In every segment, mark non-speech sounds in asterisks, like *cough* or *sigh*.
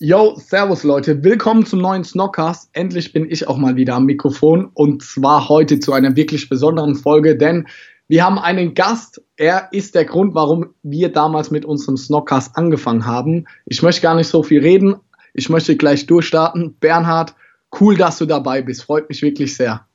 Yo, servus Leute, willkommen zum neuen Snockcast. Endlich bin ich auch mal wieder am Mikrofon und zwar heute zu einer wirklich besonderen Folge, denn wir haben einen Gast. Er ist der Grund, warum wir damals mit unserem Snockcast angefangen haben. Ich möchte gar nicht so viel reden. Ich möchte gleich durchstarten. Bernhard, cool, dass du dabei bist. Freut mich wirklich sehr.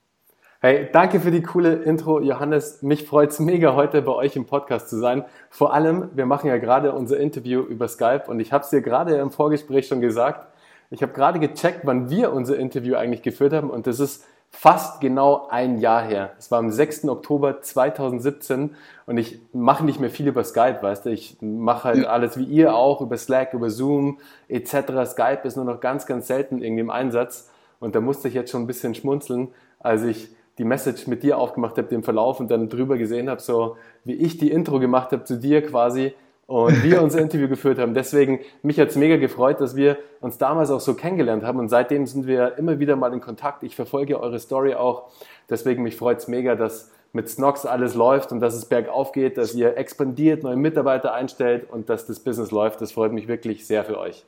Hey, danke für die coole Intro, Johannes. Mich freut's mega, heute bei euch im Podcast zu sein. Vor allem, wir machen ja gerade unser Interview über Skype und ich habe es dir gerade im Vorgespräch schon gesagt. Ich habe gerade gecheckt, wann wir unser Interview eigentlich geführt haben und das ist fast genau ein Jahr her. Es war am 6. Oktober 2017 und ich mache nicht mehr viel über Skype, weißt du. Ich mache halt alles wie ihr auch, über Slack, über Zoom etc. Skype ist nur noch ganz, ganz selten irgendwie im Einsatz und da musste ich jetzt schon ein bisschen schmunzeln, als ich die Message mit dir aufgemacht habe, den Verlauf und dann drüber gesehen habe, so wie ich die Intro gemacht habe zu dir quasi und wir unser *laughs* Interview geführt haben. Deswegen, mich hat es mega gefreut, dass wir uns damals auch so kennengelernt haben und seitdem sind wir immer wieder mal in Kontakt. Ich verfolge eure Story auch. Deswegen, mich freut es mega, dass mit Snox alles läuft und dass es bergauf geht, dass ihr expandiert, neue Mitarbeiter einstellt und dass das Business läuft. Das freut mich wirklich sehr für euch.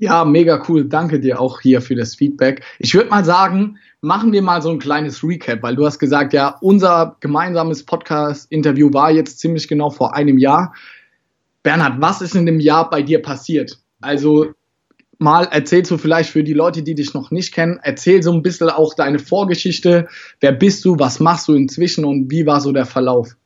Ja, mega cool. Danke dir auch hier für das Feedback. Ich würde mal sagen, machen wir mal so ein kleines Recap, weil du hast gesagt, ja, unser gemeinsames Podcast-Interview war jetzt ziemlich genau vor einem Jahr. Bernhard, was ist in dem Jahr bei dir passiert? Also mal erzählst du vielleicht für die Leute, die dich noch nicht kennen, erzähl so ein bisschen auch deine Vorgeschichte. Wer bist du? Was machst du inzwischen und wie war so der Verlauf?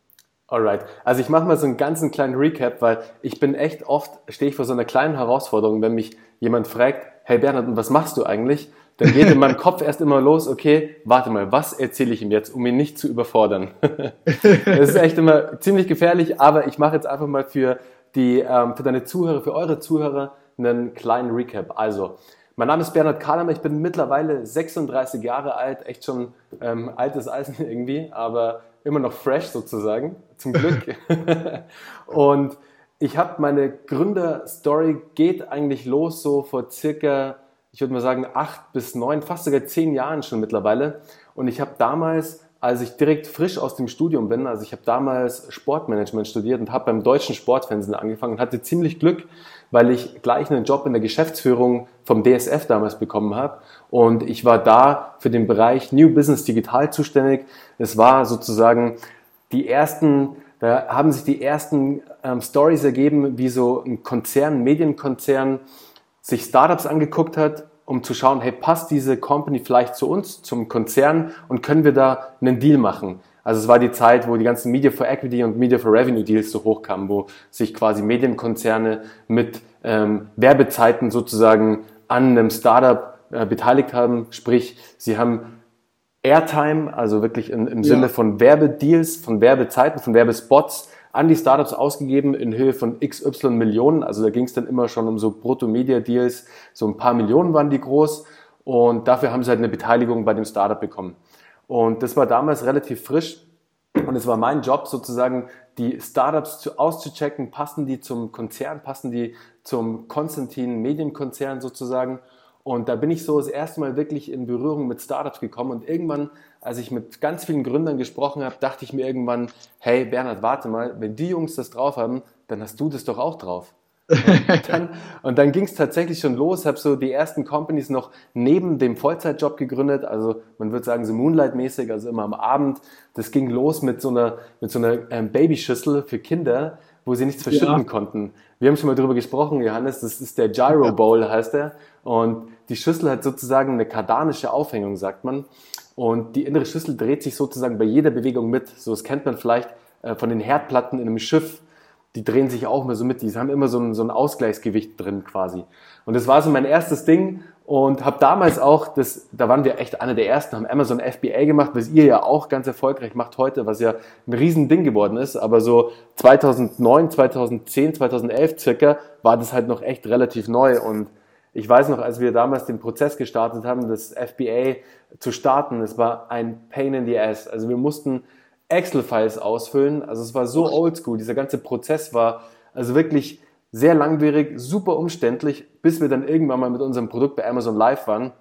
Alright, also ich mache mal so einen ganzen kleinen Recap, weil ich bin echt oft, stehe ich vor so einer kleinen Herausforderung, wenn mich jemand fragt, hey Bernhard, was machst du eigentlich? Dann geht in meinem Kopf erst immer los, okay, warte mal, was erzähle ich ihm jetzt, um ihn nicht zu überfordern? *laughs* das ist echt immer ziemlich gefährlich, aber ich mache jetzt einfach mal für die, ähm, für deine Zuhörer, für eure Zuhörer einen kleinen Recap. Also, mein Name ist Bernhard Kahlemer, ich bin mittlerweile 36 Jahre alt, echt schon ähm, altes Eisen *laughs* irgendwie, aber immer noch fresh sozusagen, zum Glück. *laughs* und ich habe meine Gründerstory geht eigentlich los so vor circa, ich würde mal sagen, acht bis neun, fast sogar zehn Jahren schon mittlerweile. Und ich habe damals, als ich direkt frisch aus dem Studium bin, also ich habe damals Sportmanagement studiert und habe beim deutschen Sportfernsehen angefangen und hatte ziemlich Glück, weil ich gleich einen Job in der Geschäftsführung vom DSF damals bekommen habe. Und ich war da für den Bereich New Business Digital zuständig. Es war sozusagen die ersten, da haben sich die ersten ähm, Stories ergeben, wie so ein Konzern, Medienkonzern, sich Startups angeguckt hat, um zu schauen, hey, passt diese Company vielleicht zu uns, zum Konzern und können wir da einen Deal machen? Also es war die Zeit, wo die ganzen Media for Equity und Media for Revenue Deals so hochkamen, wo sich quasi Medienkonzerne mit ähm, Werbezeiten sozusagen an einem Startup äh, beteiligt haben. Sprich, sie haben Airtime, also wirklich im, im ja. Sinne von Werbedeals, von Werbezeiten, von Werbespots an die Startups ausgegeben in Höhe von XY Millionen. Also da ging es dann immer schon um so Brutto-Media-Deals, so ein paar Millionen waren die groß. Und dafür haben sie halt eine Beteiligung bei dem Startup bekommen. Und das war damals relativ frisch. Und es war mein Job sozusagen, die Startups zu, auszuchecken, passen die zum Konzern, passen die zum Konstantin Medienkonzern sozusagen. Und da bin ich so das erste Mal wirklich in Berührung mit Startups gekommen. Und irgendwann, als ich mit ganz vielen Gründern gesprochen habe, dachte ich mir irgendwann, hey Bernhard, warte mal, wenn die Jungs das drauf haben, dann hast du das doch auch drauf. Und dann, und dann ging es tatsächlich schon los, habe so die ersten Companies noch neben dem Vollzeitjob gegründet, also man würde sagen so Moonlight-mäßig, also immer am Abend. Das ging los mit so einer, mit so einer ähm, Babyschüssel für Kinder, wo sie nichts verschütten ja. konnten. Wir haben schon mal drüber gesprochen, Johannes, das ist der Gyro Bowl, heißt der. Und die Schüssel hat sozusagen eine kardanische Aufhängung, sagt man. Und die innere Schüssel dreht sich sozusagen bei jeder Bewegung mit. So, das kennt man vielleicht äh, von den Herdplatten in einem Schiff die drehen sich auch immer so mit, die haben immer so ein, so ein Ausgleichsgewicht drin quasi. Und das war so mein erstes Ding und habe damals auch, das, da waren wir echt einer der ersten, haben Amazon FBA gemacht, was ihr ja auch ganz erfolgreich macht heute, was ja ein riesen Ding geworden ist, aber so 2009, 2010, 2011 circa war das halt noch echt relativ neu und ich weiß noch, als wir damals den Prozess gestartet haben, das FBA zu starten, es war ein Pain in the Ass. Also wir mussten Excel-Files ausfüllen. Also es war so oldschool. Dieser ganze Prozess war also wirklich sehr langwierig, super umständlich, bis wir dann irgendwann mal mit unserem Produkt bei Amazon Live waren.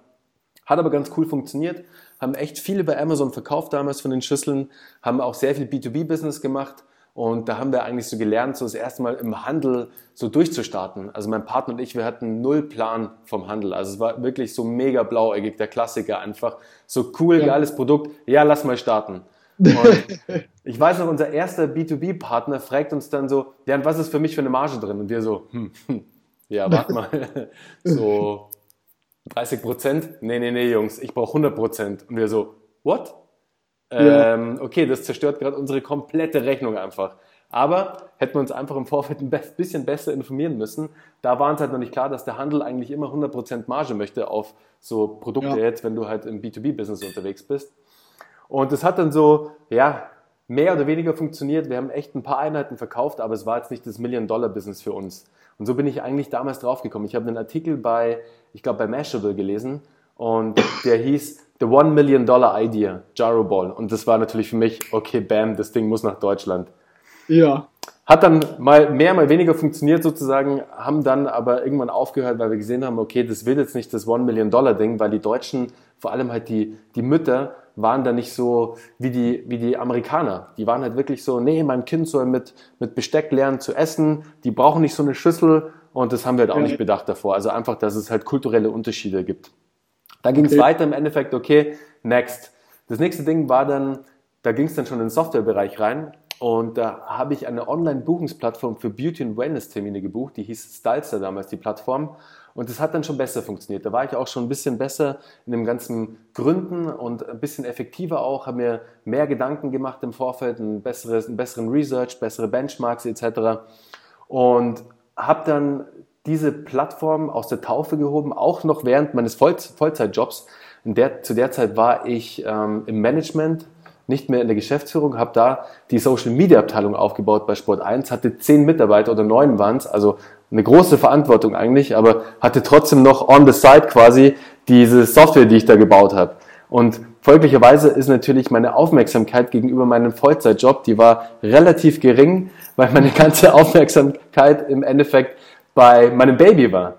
Hat aber ganz cool funktioniert, haben echt viele bei Amazon verkauft damals von den Schüsseln, haben auch sehr viel B2B-Business gemacht und da haben wir eigentlich so gelernt, so das erste Mal im Handel so durchzustarten. Also mein Partner und ich, wir hatten null Plan vom Handel. Also es war wirklich so mega blauäugig, der Klassiker einfach. So cool, ja. geiles Produkt, ja, lass mal starten. Und *laughs* ich weiß noch, unser erster B2B-Partner fragt uns dann so, ja, und was ist für mich für eine Marge drin? Und wir so, hm, hm, ja, warte mal, *laughs* so 30 Prozent? Nee, nee, nee, Jungs, ich brauche 100 Prozent. Und wir so, what? Ja. Ähm, okay, das zerstört gerade unsere komplette Rechnung einfach. Aber hätten wir uns einfach im Vorfeld ein bisschen besser informieren müssen. Da war uns halt noch nicht klar, dass der Handel eigentlich immer 100% Marge möchte auf so Produkte ja. jetzt, wenn du halt im B2B-Business unterwegs bist. Und das hat dann so, ja, mehr oder weniger funktioniert. Wir haben echt ein paar Einheiten verkauft, aber es war jetzt nicht das Million-Dollar-Business für uns. Und so bin ich eigentlich damals draufgekommen. Ich habe einen Artikel bei, ich glaube, bei Mashable gelesen und der hieß The One Million Dollar Idea, Jaro Ball. Und das war natürlich für mich, okay, bam, das Ding muss nach Deutschland. Ja. Hat dann mal mehr, mal weniger funktioniert sozusagen, haben dann aber irgendwann aufgehört, weil wir gesehen haben, okay, das wird jetzt nicht das One Million Dollar Ding, weil die Deutschen, vor allem halt die, die Mütter, waren da nicht so wie die, wie die Amerikaner. Die waren halt wirklich so, nee, mein Kind soll mit, mit Besteck lernen zu essen, die brauchen nicht so eine Schüssel und das haben wir halt auch nicht bedacht davor. Also einfach, dass es halt kulturelle Unterschiede gibt. Da ging es okay. weiter im Endeffekt, okay, next. Das nächste Ding war dann, da ging es dann schon in den Softwarebereich rein und da habe ich eine Online-Buchungsplattform für Beauty- und Wellness-Termine gebucht, die hieß Stylester damals, die Plattform. Und das hat dann schon besser funktioniert. Da war ich auch schon ein bisschen besser in dem ganzen Gründen und ein bisschen effektiver auch, habe mir mehr Gedanken gemacht im Vorfeld, ein besseres, einen besseren Research, bessere Benchmarks etc. Und habe dann diese Plattform aus der Taufe gehoben, auch noch während meines Voll Vollzeitjobs. Der, zu der Zeit war ich ähm, im Management, nicht mehr in der Geschäftsführung, habe da die Social Media Abteilung aufgebaut bei Sport 1, hatte zehn Mitarbeiter oder neun waren es, also eine große Verantwortung eigentlich, aber hatte trotzdem noch on the side quasi diese Software, die ich da gebaut habe. Und folglicherweise ist natürlich meine Aufmerksamkeit gegenüber meinem Vollzeitjob, die war relativ gering, weil meine ganze *laughs* Aufmerksamkeit im Endeffekt bei meinem Baby war.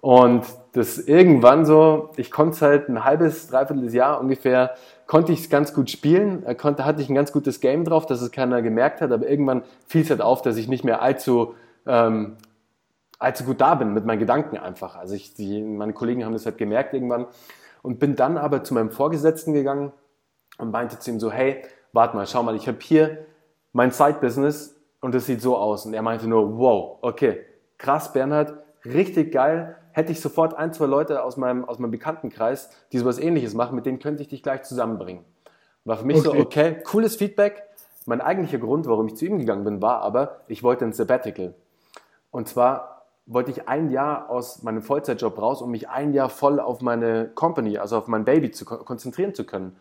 Und das irgendwann so, ich konnte es halt ein halbes, dreiviertel Jahr ungefähr, konnte ich es ganz gut spielen, konnte, hatte ich ein ganz gutes Game drauf, dass es keiner gemerkt hat, aber irgendwann fiel es halt auf, dass ich nicht mehr allzu, ähm, allzu gut da bin mit meinen Gedanken einfach. Also ich, die, meine Kollegen haben das halt gemerkt irgendwann und bin dann aber zu meinem Vorgesetzten gegangen und meinte zu ihm so, hey, warte mal, schau mal, ich habe hier mein Side-Business und es sieht so aus. Und er meinte nur, wow, okay, krass, Bernhard, richtig geil. Hätte ich sofort ein, zwei Leute aus meinem, aus meinem Bekanntenkreis, die sowas ähnliches machen, mit denen könnte ich dich gleich zusammenbringen. War für mich okay. so, okay, cooles Feedback. Mein eigentlicher Grund, warum ich zu ihm gegangen bin, war aber, ich wollte ein Sabbatical. Und zwar wollte ich ein Jahr aus meinem Vollzeitjob raus, um mich ein Jahr voll auf meine Company, also auf mein Baby zu konzentrieren zu können.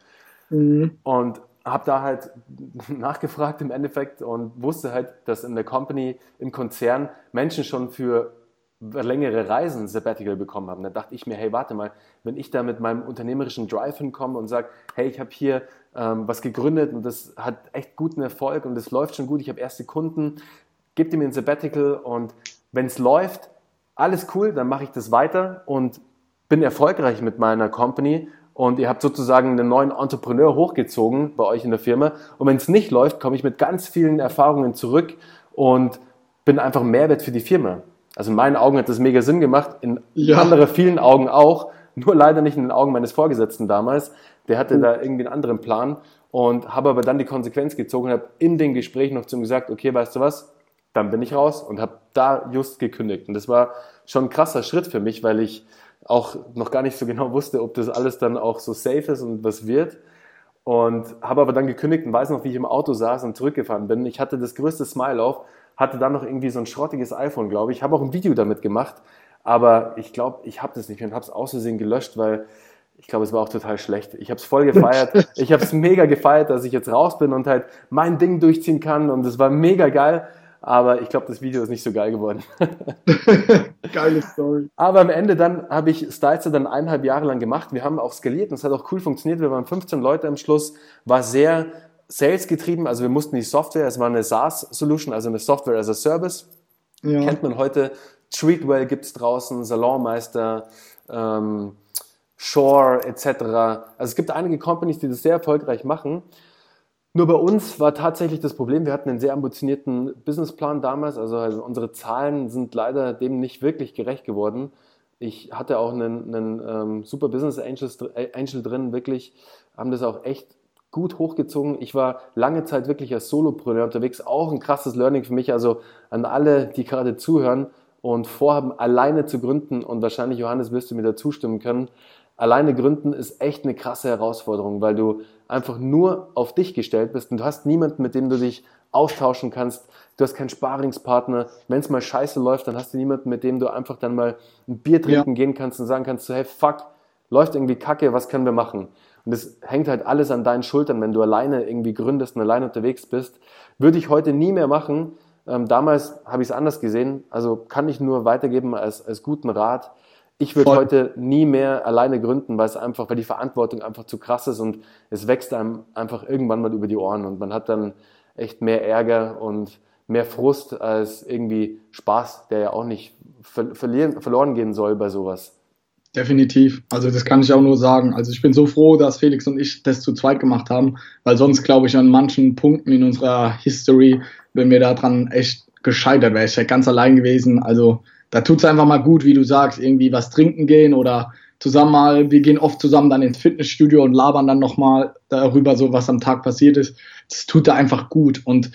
Mhm. Und habe da halt *laughs* nachgefragt im Endeffekt und wusste halt, dass in der Company, im Konzern Menschen schon für längere Reisen Sabbatical bekommen haben. Da dachte ich mir, hey, warte mal, wenn ich da mit meinem unternehmerischen Drive hinkomme und sage, hey, ich habe hier ähm, was gegründet und das hat echt guten Erfolg und das läuft schon gut, ich habe erste Kunden, gebt ihr mir ein Sabbatical und wenn es läuft, alles cool, dann mache ich das weiter und bin erfolgreich mit meiner Company und ihr habt sozusagen einen neuen Entrepreneur hochgezogen bei euch in der Firma. Und wenn es nicht läuft, komme ich mit ganz vielen Erfahrungen zurück und bin einfach ein Mehrwert für die Firma. Also in meinen Augen hat das mega Sinn gemacht, in ja. anderen vielen Augen auch, nur leider nicht in den Augen meines Vorgesetzten damals. Der hatte mhm. da irgendwie einen anderen Plan und habe aber dann die Konsequenz gezogen und habe in den Gesprächen noch zu ihm gesagt, okay, weißt du was, dann bin ich raus und habe da just gekündigt. Und das war schon ein krasser Schritt für mich, weil ich auch noch gar nicht so *laughs* genau wusste, ob das alles dann auch so safe ist und was wird. Und habe aber dann gekündigt und weiß noch, wie ich im Auto saß und zurückgefahren bin. Ich hatte das größte Smile auf, hatte dann noch irgendwie so ein schrottiges iPhone, glaube ich. Habe auch ein Video damit gemacht, aber ich glaube, ich habe das nicht mehr und habe es aus Versehen gelöscht, weil ich glaube, es war auch total schlecht. Ich habe es voll gefeiert. *laughs* Ich habe es mega gefeiert, dass ich jetzt raus bin und halt mein Ding durchziehen kann und es war mega geil. Aber ich glaube, das Video ist nicht so geil geworden. *laughs* Geile Story. Aber am Ende dann habe ich Stylizer dann eineinhalb Jahre lang gemacht. Wir haben auch skaliert und es hat auch cool funktioniert. Wir waren 15 Leute am Schluss, war sehr Sales getrieben. Also wir mussten die Software, es war eine SaaS-Solution, also eine Software as a Service. Ja. Kennt man heute. Treatwell gibt es draußen, Salonmeister, ähm, Shore etc. Also es gibt einige Companies, die das sehr erfolgreich machen. Nur bei uns war tatsächlich das Problem, wir hatten einen sehr ambitionierten Businessplan damals, also, also unsere Zahlen sind leider dem nicht wirklich gerecht geworden. Ich hatte auch einen, einen ähm, super Business Angels, Angel drin, wirklich, haben das auch echt gut hochgezogen. Ich war lange Zeit wirklich als Solopreneur unterwegs, auch ein krasses Learning für mich, also an alle, die gerade zuhören und vorhaben, alleine zu gründen und wahrscheinlich, Johannes, wirst du mir da zustimmen können, alleine gründen ist echt eine krasse Herausforderung, weil du einfach nur auf dich gestellt bist und du hast niemanden, mit dem du dich austauschen kannst. Du hast keinen Sparingspartner. Wenn es mal scheiße läuft, dann hast du niemanden, mit dem du einfach dann mal ein Bier trinken ja. gehen kannst und sagen kannst, so, hey, fuck, läuft irgendwie kacke, was können wir machen? Und das hängt halt alles an deinen Schultern, wenn du alleine irgendwie gründest und alleine unterwegs bist. Würde ich heute nie mehr machen. Ähm, damals habe ich es anders gesehen. Also kann ich nur weitergeben als, als guten Rat. Ich würde heute nie mehr alleine gründen, weil es einfach, weil die Verantwortung einfach zu krass ist und es wächst einem einfach irgendwann mal über die Ohren und man hat dann echt mehr Ärger und mehr Frust als irgendwie Spaß, der ja auch nicht ver verlieren, verloren gehen soll bei sowas. Definitiv. Also das kann ich auch nur sagen. Also ich bin so froh, dass Felix und ich das zu zweit gemacht haben, weil sonst glaube ich an manchen Punkten in unserer History, wenn wir daran echt gescheitert wäre, ich ja ganz allein gewesen. Also da tut es einfach mal gut, wie du sagst, irgendwie was trinken gehen oder zusammen mal, wir gehen oft zusammen dann ins Fitnessstudio und labern dann nochmal darüber, so was am Tag passiert ist. Das tut da einfach gut. Und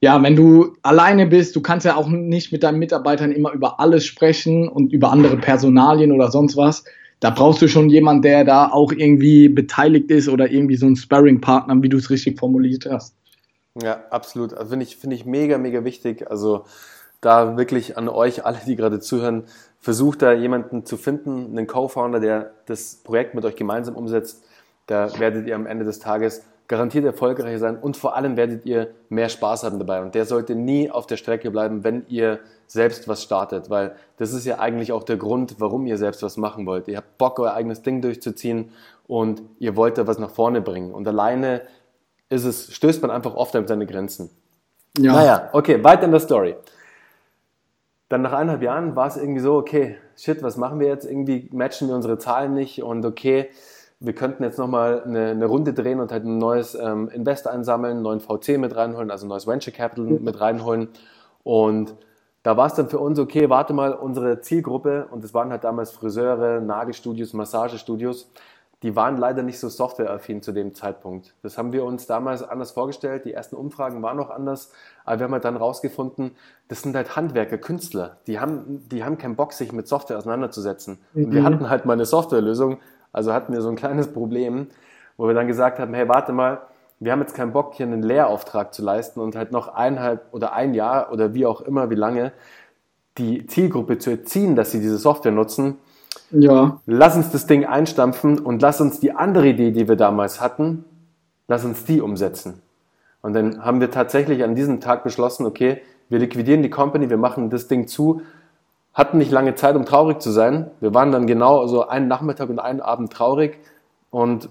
ja, wenn du alleine bist, du kannst ja auch nicht mit deinen Mitarbeitern immer über alles sprechen und über andere Personalien oder sonst was. Da brauchst du schon jemanden, der da auch irgendwie beteiligt ist oder irgendwie so ein Sparring-Partner, wie du es richtig formuliert hast. Ja, absolut. Also finde ich, finde ich mega, mega wichtig. Also da wirklich an euch alle, die gerade zuhören, versucht da jemanden zu finden, einen Co-Founder, der das Projekt mit euch gemeinsam umsetzt. Da werdet ihr am Ende des Tages garantiert erfolgreicher sein und vor allem werdet ihr mehr Spaß haben dabei. Und der sollte nie auf der Strecke bleiben, wenn ihr selbst was startet, weil das ist ja eigentlich auch der Grund, warum ihr selbst was machen wollt. Ihr habt Bock, euer eigenes Ding durchzuziehen und ihr wollt da was nach vorne bringen. Und alleine ist es, stößt man einfach oft an seine Grenzen. Ja. Naja, okay, weiter in der Story dann nach eineinhalb Jahren war es irgendwie so, okay, shit, was machen wir jetzt? Irgendwie matchen wir unsere Zahlen nicht und okay, wir könnten jetzt nochmal eine, eine Runde drehen und halt ein neues ähm, Invest einsammeln, einen neuen VC mit reinholen, also ein neues Venture Capital mit reinholen. Und da war es dann für uns, okay, warte mal, unsere Zielgruppe, und das waren halt damals Friseure, Nagelstudios, Massagestudios, die waren leider nicht so softwareaffin zu dem Zeitpunkt. Das haben wir uns damals anders vorgestellt. Die ersten Umfragen waren noch anders, aber wir haben halt dann rausgefunden, das sind halt Handwerker, Künstler. Die haben, die haben keinen Bock, sich mit Software auseinanderzusetzen. Mhm. Und wir mhm. hatten halt mal eine Softwarelösung, also hatten wir so ein kleines Problem, wo wir dann gesagt haben, hey, warte mal, wir haben jetzt keinen Bock, hier einen Lehrauftrag zu leisten und halt noch eineinhalb oder ein Jahr oder wie auch immer, wie lange, die Zielgruppe zu erziehen, dass sie diese Software nutzen ja. Lass uns das Ding einstampfen und lass uns die andere Idee, die wir damals hatten, lass uns die umsetzen. Und dann haben wir tatsächlich an diesem Tag beschlossen, okay, wir liquidieren die Company, wir machen das Ding zu, hatten nicht lange Zeit, um traurig zu sein. Wir waren dann genau so einen Nachmittag und einen Abend traurig und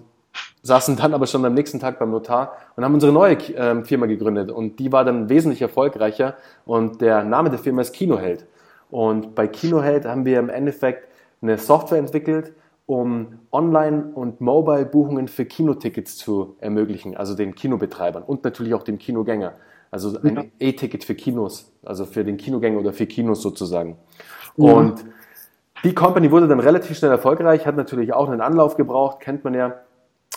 saßen dann aber schon am nächsten Tag beim Notar und haben unsere neue äh, Firma gegründet. Und die war dann wesentlich erfolgreicher und der Name der Firma ist Kinoheld. Und bei Kinoheld haben wir im Endeffekt eine Software entwickelt, um Online- und Mobile-Buchungen für Kinotickets zu ermöglichen, also den Kinobetreibern und natürlich auch dem Kinogänger. Also ein ja. E-Ticket für Kinos, also für den Kinogänger oder für Kinos sozusagen. Ja. Und die Company wurde dann relativ schnell erfolgreich, hat natürlich auch einen Anlauf gebraucht, kennt man ja.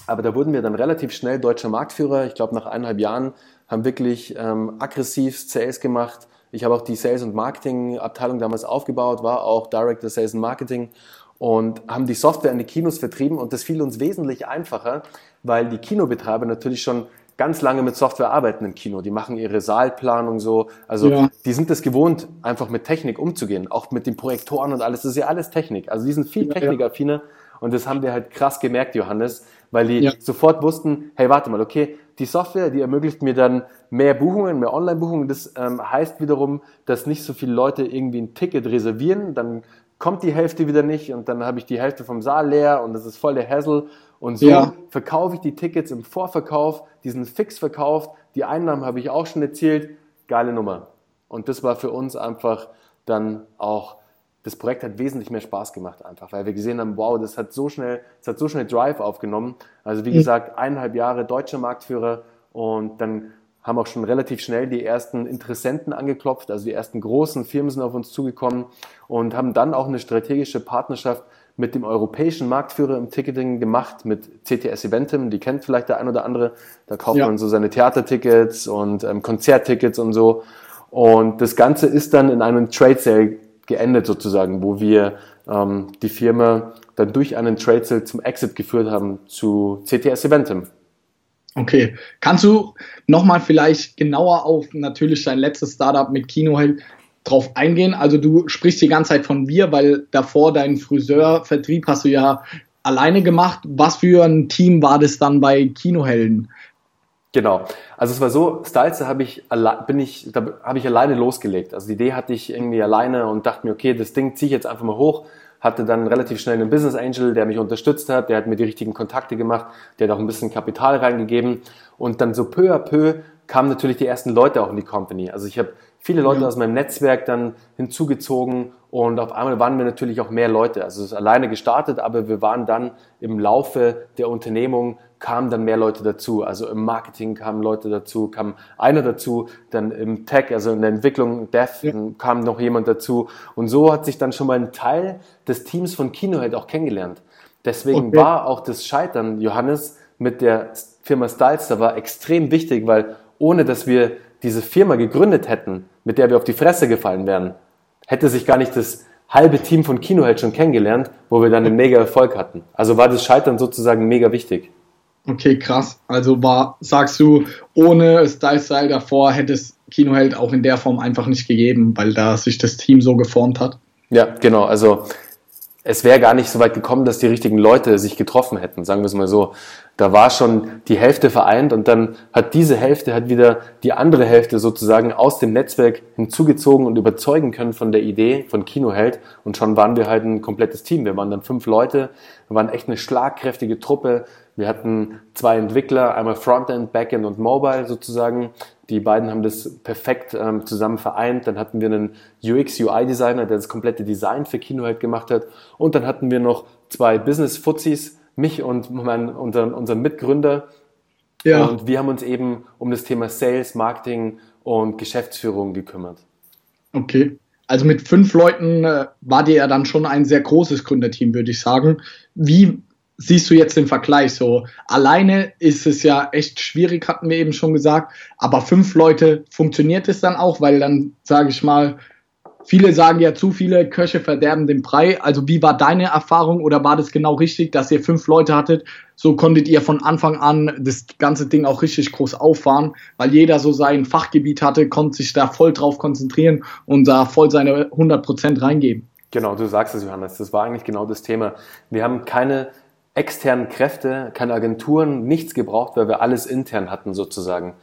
Aber da wurden wir dann relativ schnell deutscher Marktführer. Ich glaube, nach eineinhalb Jahren haben wirklich ähm, aggressiv Sales gemacht, ich habe auch die Sales- und Marketing-Abteilung damals aufgebaut, war auch Director Sales und Marketing und haben die Software an die Kinos vertrieben und das fiel uns wesentlich einfacher, weil die Kinobetreiber natürlich schon ganz lange mit Software arbeiten im Kino. Die machen ihre Saalplanung so. Also ja. die sind es gewohnt, einfach mit Technik umzugehen. Auch mit den Projektoren und alles. Das ist ja alles Technik. Also die sind viel technikaffiner. Und das haben wir halt krass gemerkt, Johannes, weil die ja. sofort wussten, hey, warte mal, okay, die Software, die ermöglicht mir dann mehr Buchungen, mehr Online-Buchungen. Das ähm, heißt wiederum, dass nicht so viele Leute irgendwie ein Ticket reservieren, dann kommt die Hälfte wieder nicht und dann habe ich die Hälfte vom Saal leer und das ist voll der Hassel. Und so ja. verkaufe ich die Tickets im Vorverkauf, diesen fix verkauft, die Einnahmen habe ich auch schon erzielt. Geile Nummer. Und das war für uns einfach dann auch, das Projekt hat wesentlich mehr Spaß gemacht einfach, weil wir gesehen haben, wow, das hat so schnell, das hat so schnell Drive aufgenommen. Also wie mhm. gesagt, eineinhalb Jahre deutscher Marktführer und dann haben auch schon relativ schnell die ersten Interessenten angeklopft, also die ersten großen Firmen sind auf uns zugekommen und haben dann auch eine strategische Partnerschaft mit dem europäischen Marktführer im Ticketing gemacht, mit CTS Eventim, die kennt vielleicht der ein oder andere. Da kauft ja. man so seine Theatertickets und ähm, Konzerttickets und so. Und das Ganze ist dann in einem Trade Sale geendet sozusagen, wo wir ähm, die Firma dann durch einen Trade Sale zum Exit geführt haben zu CTS Eventim. Okay, kannst du nochmal vielleicht genauer auf natürlich dein letztes Startup mit Kinoheld drauf eingehen? Also du sprichst die ganze Zeit von wir, weil davor deinen Friseurvertrieb hast du ja alleine gemacht. Was für ein Team war das dann bei Kinohelden? Genau. Also es war so, Styles, da habe ich, bin ich, da habe ich alleine losgelegt. Also die Idee hatte ich irgendwie alleine und dachte mir, okay, das Ding ziehe ich jetzt einfach mal hoch. Hatte dann relativ schnell einen Business Angel, der mich unterstützt hat, der hat mir die richtigen Kontakte gemacht, der hat auch ein bisschen Kapital reingegeben. Und dann so peu à peu kamen natürlich die ersten Leute auch in die Company. Also ich habe viele Leute ja. aus meinem Netzwerk dann hinzugezogen und auf einmal waren wir natürlich auch mehr Leute. Also es ist alleine gestartet, aber wir waren dann im Laufe der Unternehmung kamen dann mehr Leute dazu. Also im Marketing kamen Leute dazu, kam einer dazu, dann im Tech, also in der Entwicklung, Dev, ja. kam noch jemand dazu. Und so hat sich dann schon mal ein Teil des Teams von Kinohead auch kennengelernt. Deswegen okay. war auch das Scheitern, Johannes, mit der Firma Stylester war extrem wichtig, weil ohne dass wir diese Firma gegründet hätten, mit der wir auf die Fresse gefallen wären, hätte sich gar nicht das halbe Team von Kinoheld schon kennengelernt, wo wir dann einen mega Erfolg hatten. Also war das Scheitern sozusagen mega wichtig. Okay, krass. Also war, sagst du, ohne Style Style davor hätte es Kinoheld auch in der Form einfach nicht gegeben, weil da sich das Team so geformt hat? Ja, genau. Also es wäre gar nicht so weit gekommen, dass die richtigen Leute sich getroffen hätten, sagen wir es mal so. Da war schon die Hälfte vereint und dann hat diese Hälfte hat wieder die andere Hälfte sozusagen aus dem Netzwerk hinzugezogen und überzeugen können von der Idee von Kinoheld und schon waren wir halt ein komplettes Team. Wir waren dann fünf Leute, wir waren echt eine schlagkräftige Truppe. Wir hatten zwei Entwickler, einmal Frontend, Backend und Mobile sozusagen. Die beiden haben das perfekt ähm, zusammen vereint. Dann hatten wir einen UX-UI-Designer, der das komplette Design für Kino halt gemacht hat. Und dann hatten wir noch zwei Business-Fuzis, mich und mein, unseren, unseren Mitgründer. Ja. Und wir haben uns eben um das Thema Sales, Marketing und Geschäftsführung gekümmert. Okay. Also mit fünf Leuten äh, war dir ja dann schon ein sehr großes Gründerteam, würde ich sagen. Wie siehst du jetzt den Vergleich? So alleine ist es ja echt schwierig, hatten wir eben schon gesagt, aber fünf Leute funktioniert es dann auch, weil dann sage ich mal, viele sagen ja, zu viele Köche verderben den Brei. Also wie war deine Erfahrung oder war das genau richtig, dass ihr fünf Leute hattet? So konntet ihr von Anfang an das ganze Ding auch richtig groß auffahren, weil jeder so sein Fachgebiet hatte, konnte sich da voll drauf konzentrieren und da voll seine 100 Prozent reingeben. Genau, du sagst es, Johannes. Das war eigentlich genau das Thema. Wir haben keine externen Kräfte, keine Agenturen, nichts gebraucht, weil wir alles intern hatten sozusagen.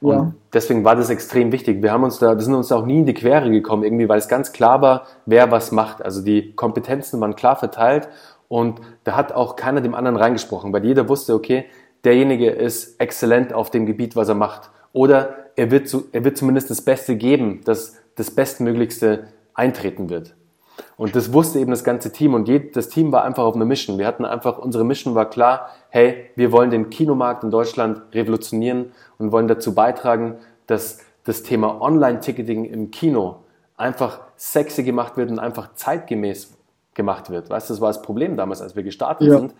Und ja. deswegen war das extrem wichtig. Wir haben uns da, wir sind uns da auch nie in die Quere gekommen irgendwie, weil es ganz klar war, wer was macht. Also die Kompetenzen waren klar verteilt und da hat auch keiner dem anderen reingesprochen, weil jeder wusste, okay, derjenige ist exzellent auf dem Gebiet, was er macht. Oder er wird, er wird zumindest das Beste geben, dass das Bestmöglichste eintreten wird. Und das wusste eben das ganze Team und das Team war einfach auf einer Mission. Wir hatten einfach, unsere Mission war klar, hey, wir wollen den Kinomarkt in Deutschland revolutionieren und wollen dazu beitragen, dass das Thema Online-Ticketing im Kino einfach sexy gemacht wird und einfach zeitgemäß gemacht wird. Weißt du, das war das Problem damals, als wir gestartet ja. sind.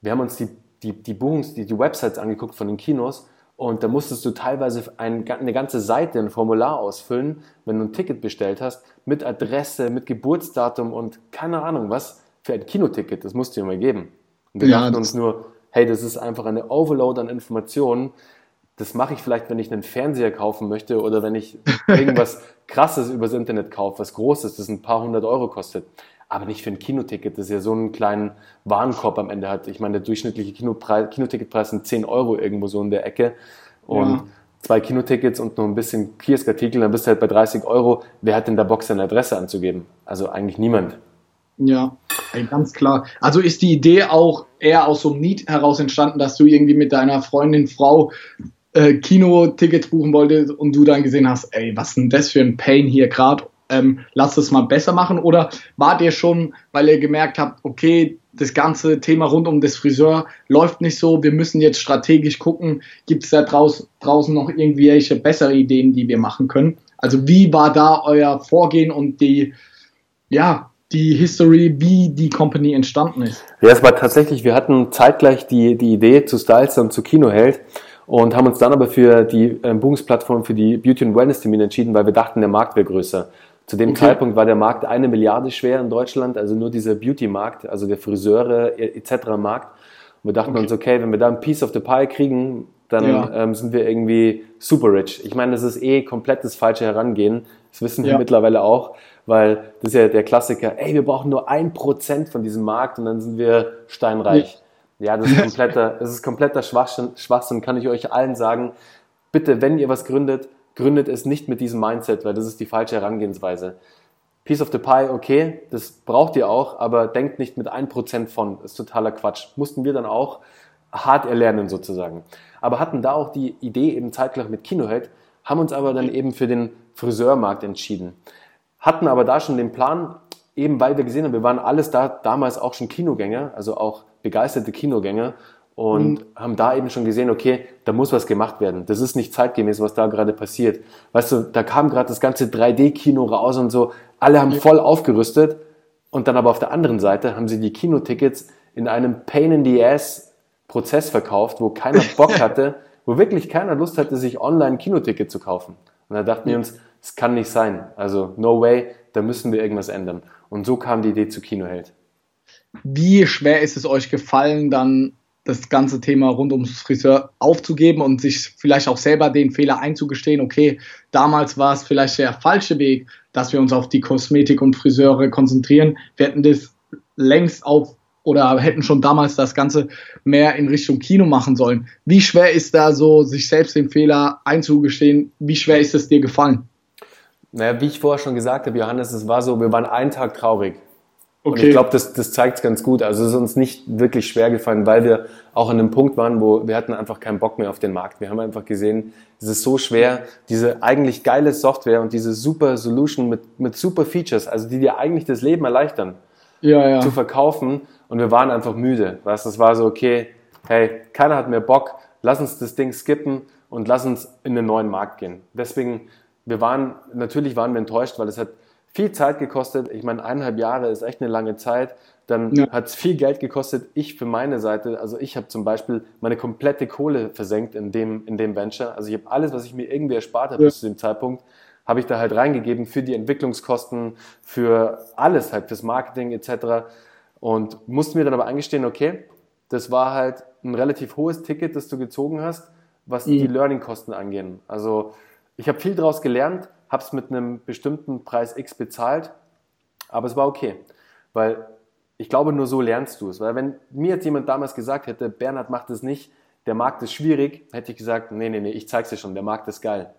Wir haben uns die, die, die Buchungs-, die, die Websites angeguckt von den Kinos und da musstest du teilweise ein, eine ganze Seite, ein Formular ausfüllen, wenn du ein Ticket bestellt hast, mit Adresse, mit Geburtsdatum und keine Ahnung was für ein Kinoticket. Das musst du dir mal geben. Und wir ja, dachten uns nur, hey, das ist einfach eine Overload an Informationen. Das mache ich vielleicht, wenn ich einen Fernseher kaufen möchte oder wenn ich *laughs* irgendwas Krasses übers Internet kaufe, was Großes, das ein paar hundert Euro kostet. Aber nicht für ein Kinoticket, das ja so einen kleinen Warenkorb am Ende hat. Ich meine, der durchschnittliche Kinopreis, Kinoticketpreis sind 10 Euro irgendwo so in der Ecke. Und ja. zwei Kinotickets und noch ein bisschen Kioskartikel, dann bist du halt bei 30 Euro. Wer hat denn da Bock, seine Adresse anzugeben? Also eigentlich niemand. Ja, ganz klar. Also ist die Idee auch eher aus so einem Need heraus entstanden, dass du irgendwie mit deiner Freundin, Frau äh, Kinotickets buchen wolltest und du dann gesehen hast, ey, was ist denn das für ein Pain hier gerade? Ähm, lass es mal besser machen. Oder wart ihr schon, weil ihr gemerkt habt, okay, das ganze Thema rund um das Friseur läuft nicht so, wir müssen jetzt strategisch gucken, gibt es da draus, draußen noch irgendwelche bessere Ideen, die wir machen können? Also wie war da euer Vorgehen und die, ja, die History, wie die Company entstanden ist? Ja, es war tatsächlich, wir hatten zeitgleich die, die Idee zu Styles und zu Kinoheld und haben uns dann aber für die äh, Buchungsplattform für die Beauty and Wellness Termine entschieden, weil wir dachten, der Markt wäre größer. Zu dem okay. Zeitpunkt war der Markt eine Milliarde schwer in Deutschland, also nur dieser Beauty-Markt, also der Friseure etc. Markt. Und wir dachten okay. uns, okay, wenn wir da ein Piece of the Pie kriegen, dann ja. ähm, sind wir irgendwie super rich. Ich meine, das ist eh komplett das falsche Herangehen. Das wissen wir ja. mittlerweile auch, weil das ist ja der Klassiker, ey, wir brauchen nur ein Prozent von diesem Markt und dann sind wir steinreich. Ja, das ist kompletter, das ist kompletter Schwachsinn, Schwachsinn, kann ich euch allen sagen. Bitte, wenn ihr was gründet, gründet es nicht mit diesem Mindset, weil das ist die falsche Herangehensweise. Piece of the Pie, okay, das braucht ihr auch, aber denkt nicht mit 1% von. Ist totaler Quatsch. Mussten wir dann auch hart erlernen sozusagen. Aber hatten da auch die Idee eben zeitgleich mit Kinohead, haben uns aber dann eben für den Friseurmarkt entschieden. Hatten aber da schon den Plan, eben weil wir gesehen haben, wir waren alles da damals auch schon Kinogänger, also auch begeisterte Kinogänger und mhm. haben da eben schon gesehen, okay, da muss was gemacht werden. Das ist nicht zeitgemäß, was da gerade passiert. Weißt du, da kam gerade das ganze 3D-Kino raus und so, alle haben voll aufgerüstet und dann aber auf der anderen Seite haben sie die Kinotickets in einem Pain in the Ass Prozess verkauft, wo keiner *laughs* Bock hatte, wo wirklich keiner Lust hatte, sich online Kinoticket zu kaufen. Und da dachten wir uns, es kann nicht sein. Also no way, da müssen wir irgendwas ändern. Und so kam die Idee zu Kinoheld. Wie schwer ist es euch gefallen, dann das ganze Thema rund ums Friseur aufzugeben und sich vielleicht auch selber den Fehler einzugestehen, okay, damals war es vielleicht der falsche Weg, dass wir uns auf die Kosmetik und Friseure konzentrieren. Wir hätten das längst auf oder hätten schon damals das Ganze mehr in Richtung Kino machen sollen. Wie schwer ist da so, sich selbst den Fehler einzugestehen? Wie schwer ist es dir gefallen? Naja, wie ich vorher schon gesagt habe, Johannes, es war so, wir waren einen Tag traurig. Okay. Und ich glaube, das, das zeigt es ganz gut. Also es ist uns nicht wirklich schwer gefallen, weil wir auch an einem Punkt waren, wo wir hatten einfach keinen Bock mehr auf den Markt. Wir haben einfach gesehen, es ist so schwer, diese eigentlich geile Software und diese super Solution mit, mit super Features, also die dir eigentlich das Leben erleichtern, ja, ja. zu verkaufen. Und wir waren einfach müde. Weißt, das war so, okay, hey, keiner hat mehr Bock, lass uns das Ding skippen und lass uns in den neuen Markt gehen. Deswegen, wir waren, natürlich waren wir enttäuscht, weil es hat viel Zeit gekostet. Ich meine, eineinhalb Jahre ist echt eine lange Zeit. Dann ja. hat es viel Geld gekostet. Ich für meine Seite, also ich habe zum Beispiel meine komplette Kohle versenkt in dem, in dem Venture. Also ich habe alles, was ich mir irgendwie erspart habe ja. bis zu dem Zeitpunkt, habe ich da halt reingegeben für die Entwicklungskosten, für alles halt, fürs Marketing etc. Und musste mir dann aber eingestehen, okay, das war halt ein relativ hohes Ticket, das du gezogen hast, was mhm. die Learning-Kosten angehen. Also ich habe viel daraus gelernt, habe es mit einem bestimmten Preis X bezahlt, aber es war okay, weil ich glaube, nur so lernst du es. Weil wenn mir jetzt jemand damals gesagt hätte, Bernhard macht es nicht, der Markt ist schwierig, hätte ich gesagt, nee, nee, nee, ich zeig's dir schon, der Markt ist geil.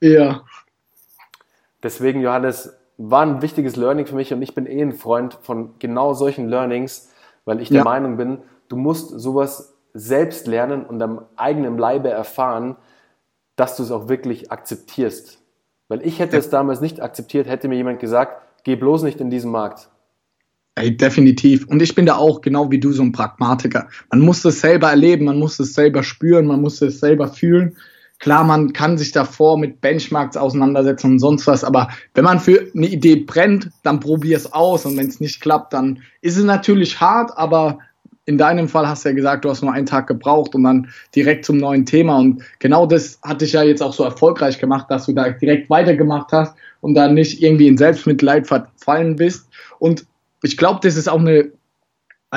Ja. Deswegen, Johannes, war ein wichtiges Learning für mich und ich bin eh ein Freund von genau solchen Learnings, weil ich der ja. Meinung bin, du musst sowas selbst lernen und am eigenen Leibe erfahren, dass du es auch wirklich akzeptierst. Weil ich hätte ja. es damals nicht akzeptiert, hätte mir jemand gesagt, geh bloß nicht in diesen Markt. Ey, definitiv. Und ich bin da auch genau wie du so ein Pragmatiker. Man muss es selber erleben, man muss es selber spüren, man muss es selber fühlen. Klar, man kann sich davor mit Benchmarks auseinandersetzen und sonst was, aber wenn man für eine Idee brennt, dann probier es aus und wenn es nicht klappt, dann ist es natürlich hart, aber in deinem Fall hast du ja gesagt, du hast nur einen Tag gebraucht und dann direkt zum neuen Thema. Und genau das hat dich ja jetzt auch so erfolgreich gemacht, dass du da direkt weitergemacht hast und dann nicht irgendwie in Selbstmitleid verfallen bist. Und ich glaube, das ist auch eine,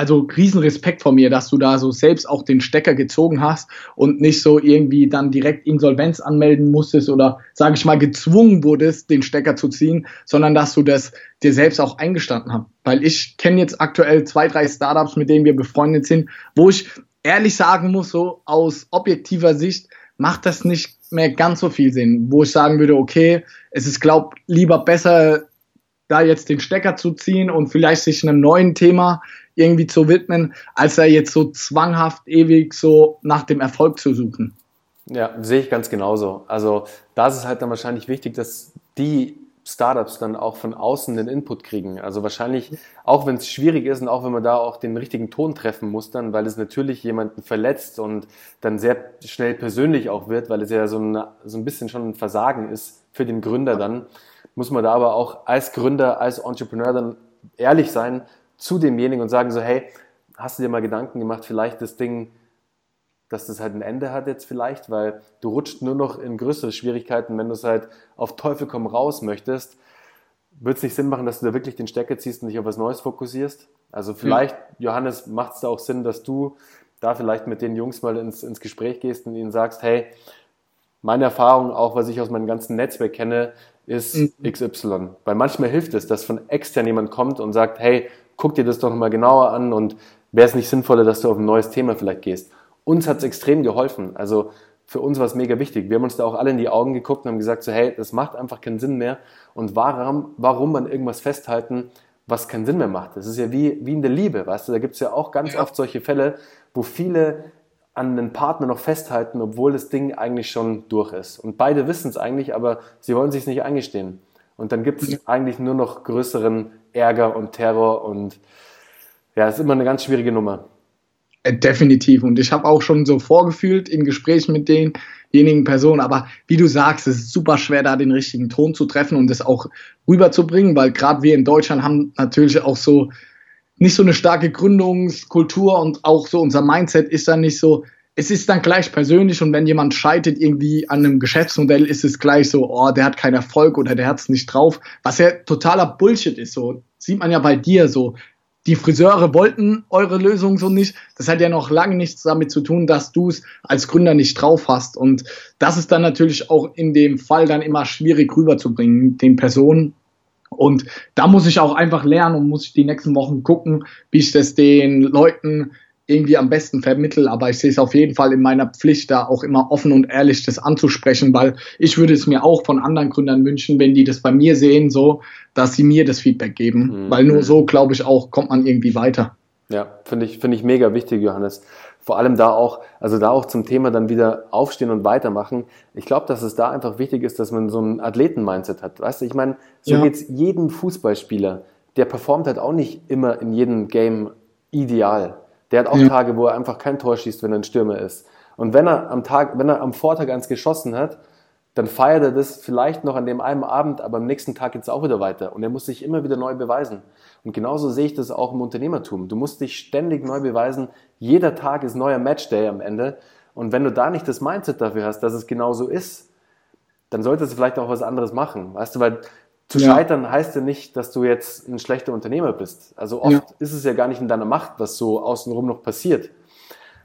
also riesen Respekt von mir, dass du da so selbst auch den Stecker gezogen hast und nicht so irgendwie dann direkt Insolvenz anmelden musstest oder, sage ich mal, gezwungen wurdest, den Stecker zu ziehen, sondern dass du das dir selbst auch eingestanden hast. Weil ich kenne jetzt aktuell zwei, drei Startups, mit denen wir befreundet sind, wo ich ehrlich sagen muss, so aus objektiver Sicht macht das nicht mehr ganz so viel Sinn, wo ich sagen würde, okay, es ist, glaub, lieber besser, da jetzt den Stecker zu ziehen und vielleicht sich einem neuen Thema irgendwie zu widmen, als da jetzt so zwanghaft ewig so nach dem Erfolg zu suchen. Ja, sehe ich ganz genauso. Also da ist es halt dann wahrscheinlich wichtig, dass die Startups dann auch von außen den Input kriegen. Also wahrscheinlich, auch wenn es schwierig ist und auch wenn man da auch den richtigen Ton treffen muss dann, weil es natürlich jemanden verletzt und dann sehr schnell persönlich auch wird, weil es ja so ein, so ein bisschen schon ein Versagen ist für den Gründer dann, muss man da aber auch als Gründer, als Entrepreneur dann ehrlich sein zu demjenigen und sagen so, hey, hast du dir mal Gedanken gemacht, vielleicht das Ding dass das halt ein Ende hat jetzt vielleicht, weil du rutscht nur noch in größere Schwierigkeiten, wenn du es halt auf Teufel komm raus möchtest. Wird es nicht Sinn machen, dass du da wirklich den Stecker ziehst und dich auf was Neues fokussierst? Also vielleicht, mhm. Johannes, macht es da auch Sinn, dass du da vielleicht mit den Jungs mal ins, ins Gespräch gehst und ihnen sagst, hey, meine Erfahrung, auch was ich aus meinem ganzen Netzwerk kenne, ist mhm. XY. Weil manchmal hilft es, dass von extern jemand kommt und sagt, hey, guck dir das doch mal genauer an und wäre es nicht sinnvoller, dass du auf ein neues Thema vielleicht gehst uns hat es extrem geholfen. Also für uns war es mega wichtig. Wir haben uns da auch alle in die Augen geguckt und haben gesagt, so, hey, das macht einfach keinen Sinn mehr. Und warum, warum an irgendwas festhalten, was keinen Sinn mehr macht? Das ist ja wie, wie in der Liebe, weißt du? Da gibt es ja auch ganz ja. oft solche Fälle, wo viele an den Partner noch festhalten, obwohl das Ding eigentlich schon durch ist. Und beide wissen es eigentlich, aber sie wollen sich nicht eingestehen. Und dann gibt es ja. eigentlich nur noch größeren Ärger und Terror und ja, es ist immer eine ganz schwierige Nummer. Äh, definitiv. Und ich habe auch schon so vorgefühlt in Gesprächen mit denjenigen Personen. Aber wie du sagst, es ist super schwer, da den richtigen Ton zu treffen und das auch rüberzubringen, weil gerade wir in Deutschland haben natürlich auch so nicht so eine starke Gründungskultur und auch so unser Mindset ist dann nicht so, es ist dann gleich persönlich und wenn jemand scheitert irgendwie an einem Geschäftsmodell, ist es gleich so, oh, der hat keinen Erfolg oder der hat es nicht drauf, was ja totaler Bullshit ist. So sieht man ja bei dir so die Friseure wollten eure Lösung so nicht. Das hat ja noch lange nichts damit zu tun, dass du es als Gründer nicht drauf hast. Und das ist dann natürlich auch in dem Fall dann immer schwierig rüberzubringen, den Personen. Und da muss ich auch einfach lernen und muss ich die nächsten Wochen gucken, wie ich das den Leuten irgendwie am besten vermittel, aber ich sehe es auf jeden Fall in meiner Pflicht, da auch immer offen und ehrlich das anzusprechen, weil ich würde es mir auch von anderen Gründern wünschen, wenn die das bei mir sehen, so, dass sie mir das Feedback geben, mhm. weil nur so, glaube ich, auch kommt man irgendwie weiter. Ja, finde ich, finde ich mega wichtig, Johannes. Vor allem da auch, also da auch zum Thema dann wieder aufstehen und weitermachen. Ich glaube, dass es da einfach wichtig ist, dass man so ein Athleten-Mindset hat. Weißt du, ich meine, so ja. geht's jedem Fußballspieler. Der performt halt auch nicht immer in jedem Game ideal. Der hat auch ja. Tage, wo er einfach kein Tor schießt, wenn er ein Stürmer ist. Und wenn er am Tag, wenn er am Vortag eins geschossen hat, dann feiert er das vielleicht noch an dem einen Abend, aber am nächsten Tag geht es auch wieder weiter. Und er muss sich immer wieder neu beweisen. Und genauso sehe ich das auch im Unternehmertum. Du musst dich ständig neu beweisen. Jeder Tag ist neuer Matchday am Ende. Und wenn du da nicht das Mindset dafür hast, dass es genauso ist, dann solltest du vielleicht auch was anderes machen. Weißt du, weil zu ja. scheitern heißt ja nicht, dass du jetzt ein schlechter Unternehmer bist. Also oft ja. ist es ja gar nicht in deiner Macht, was so außenrum noch passiert.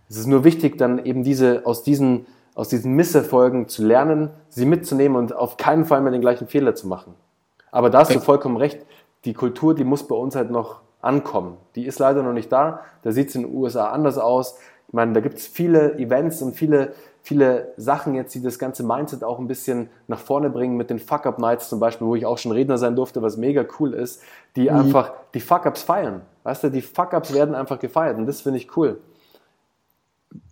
Es ist nur wichtig, dann eben diese, aus diesen, aus diesen Misserfolgen zu lernen, sie mitzunehmen und auf keinen Fall mehr den gleichen Fehler zu machen. Aber da hast du vollkommen recht. Die Kultur, die muss bei uns halt noch ankommen. Die ist leider noch nicht da. Da sieht es in den USA anders aus. Ich meine, da gibt es viele Events und viele viele Sachen jetzt, die das ganze Mindset auch ein bisschen nach vorne bringen, mit den Fuck-Up-Nights zum Beispiel, wo ich auch schon Redner sein durfte, was mega cool ist, die mhm. einfach die Fuck-Ups feiern. Weißt du, die Fuck-Ups werden einfach gefeiert und das finde ich cool.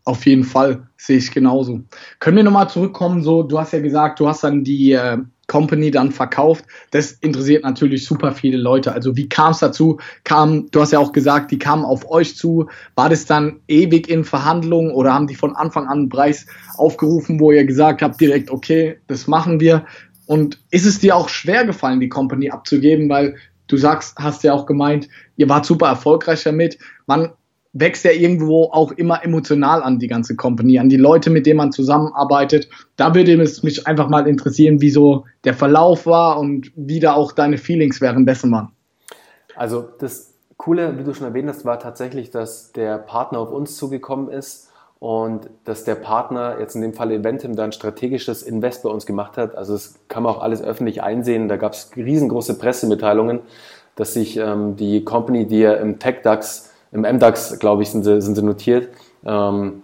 Auf jeden Fall, sehe ich genauso. Können wir nochmal zurückkommen, so, du hast ja gesagt, du hast dann die äh, Company dann verkauft. Das interessiert natürlich super viele Leute. Also wie kam es dazu? Kam, du hast ja auch gesagt, die kamen auf euch zu. War das dann ewig in Verhandlungen oder haben die von Anfang an einen Preis aufgerufen, wo ihr gesagt habt, direkt, okay, das machen wir? Und ist es dir auch schwer gefallen, die Company abzugeben, weil du sagst, hast ja auch gemeint, ihr wart super erfolgreich damit. Man wächst ja irgendwo auch immer emotional an die ganze Company, an die Leute, mit denen man zusammenarbeitet. Da würde es mich einfach mal interessieren, wie so der Verlauf war und wie da auch deine Feelings währenddessen waren. Also das Coole, wie du schon erwähnt hast, war tatsächlich, dass der Partner auf uns zugekommen ist und dass der Partner, jetzt in dem Fall Eventim, dann strategisches Invest bei uns gemacht hat. Also das kann man auch alles öffentlich einsehen. Da gab es riesengroße Pressemitteilungen, dass sich ähm, die Company, die ja im TechDAX, im MDAX, glaube ich, sind sie, sind sie notiert, ähm,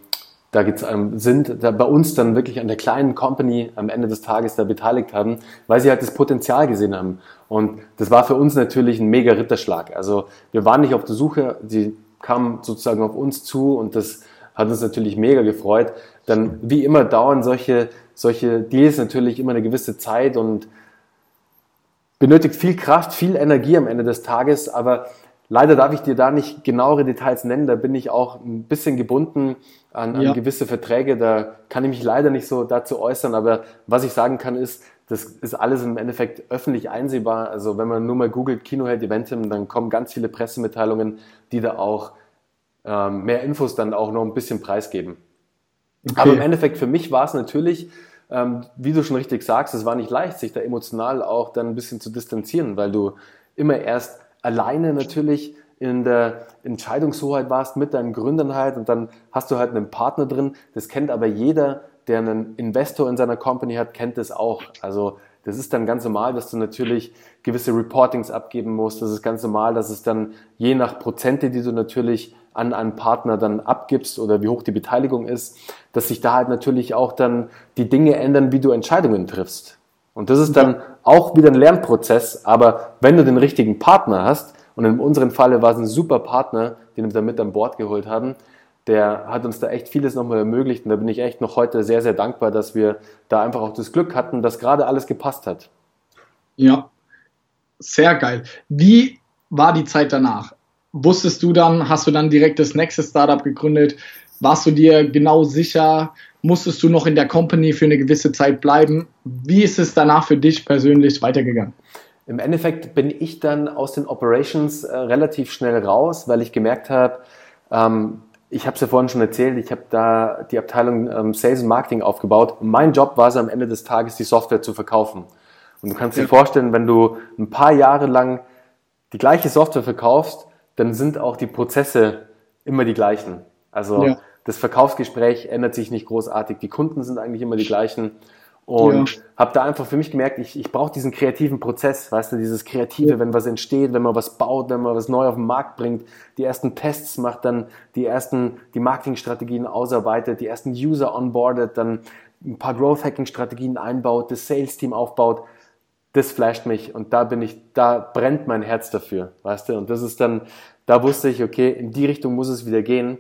da geht's, ähm, sind da bei uns dann wirklich an der kleinen Company am Ende des Tages da beteiligt haben, weil sie halt das Potenzial gesehen haben. Und das war für uns natürlich ein mega Ritterschlag. Also wir waren nicht auf der Suche, sie kamen sozusagen auf uns zu und das hat uns natürlich mega gefreut. Dann wie immer dauern solche, solche Deals natürlich immer eine gewisse Zeit und benötigt viel Kraft, viel Energie am Ende des Tages, aber Leider darf ich dir da nicht genauere Details nennen, da bin ich auch ein bisschen gebunden an, an ja. gewisse Verträge, da kann ich mich leider nicht so dazu äußern, aber was ich sagen kann ist, das ist alles im Endeffekt öffentlich einsehbar. Also wenn man nur mal googelt Kinoheld Eventim, dann kommen ganz viele Pressemitteilungen, die da auch ähm, mehr Infos dann auch noch ein bisschen preisgeben. Okay. Aber im Endeffekt für mich war es natürlich, ähm, wie du schon richtig sagst, es war nicht leicht, sich da emotional auch dann ein bisschen zu distanzieren, weil du immer erst alleine natürlich in der Entscheidungshoheit warst mit deinen Gründern halt und dann hast du halt einen Partner drin. Das kennt aber jeder, der einen Investor in seiner Company hat, kennt das auch. Also das ist dann ganz normal, dass du natürlich gewisse Reportings abgeben musst. Das ist ganz normal, dass es dann je nach Prozente, die du natürlich an einen Partner dann abgibst oder wie hoch die Beteiligung ist, dass sich da halt natürlich auch dann die Dinge ändern, wie du Entscheidungen triffst. Und das ist dann auch wieder ein Lernprozess, aber wenn du den richtigen Partner hast, und in unserem Falle war es ein super Partner, den wir da mit an Bord geholt haben, der hat uns da echt vieles nochmal ermöglicht und da bin ich echt noch heute sehr, sehr dankbar, dass wir da einfach auch das Glück hatten, dass gerade alles gepasst hat. Ja, sehr geil. Wie war die Zeit danach? Wusstest du dann, hast du dann direkt das nächste Startup gegründet? Warst du dir genau sicher? Musstest du noch in der Company für eine gewisse Zeit bleiben? Wie ist es danach für dich persönlich weitergegangen? Im Endeffekt bin ich dann aus den Operations äh, relativ schnell raus, weil ich gemerkt habe, ähm, ich habe es ja vorhin schon erzählt, ich habe da die Abteilung ähm, Sales und Marketing aufgebaut. mein Job war es am Ende des Tages, die Software zu verkaufen. Und du kannst dir vorstellen, wenn du ein paar Jahre lang die gleiche Software verkaufst, dann sind auch die Prozesse immer die gleichen. Also ja. Das Verkaufsgespräch ändert sich nicht großartig, die Kunden sind eigentlich immer die gleichen. Und ja. habe da einfach für mich gemerkt, ich, ich brauche diesen kreativen Prozess, weißt du, dieses Kreative, ja. wenn was entsteht, wenn man was baut, wenn man was neu auf den Markt bringt, die ersten Tests macht, dann die ersten, die Marketingstrategien ausarbeitet, die ersten User onboardet, dann ein paar Growth Hacking Strategien einbaut, das Sales Team aufbaut, das flasht mich und da bin ich, da brennt mein Herz dafür, weißt du, und das ist dann, da wusste ich, okay, in die Richtung muss es wieder gehen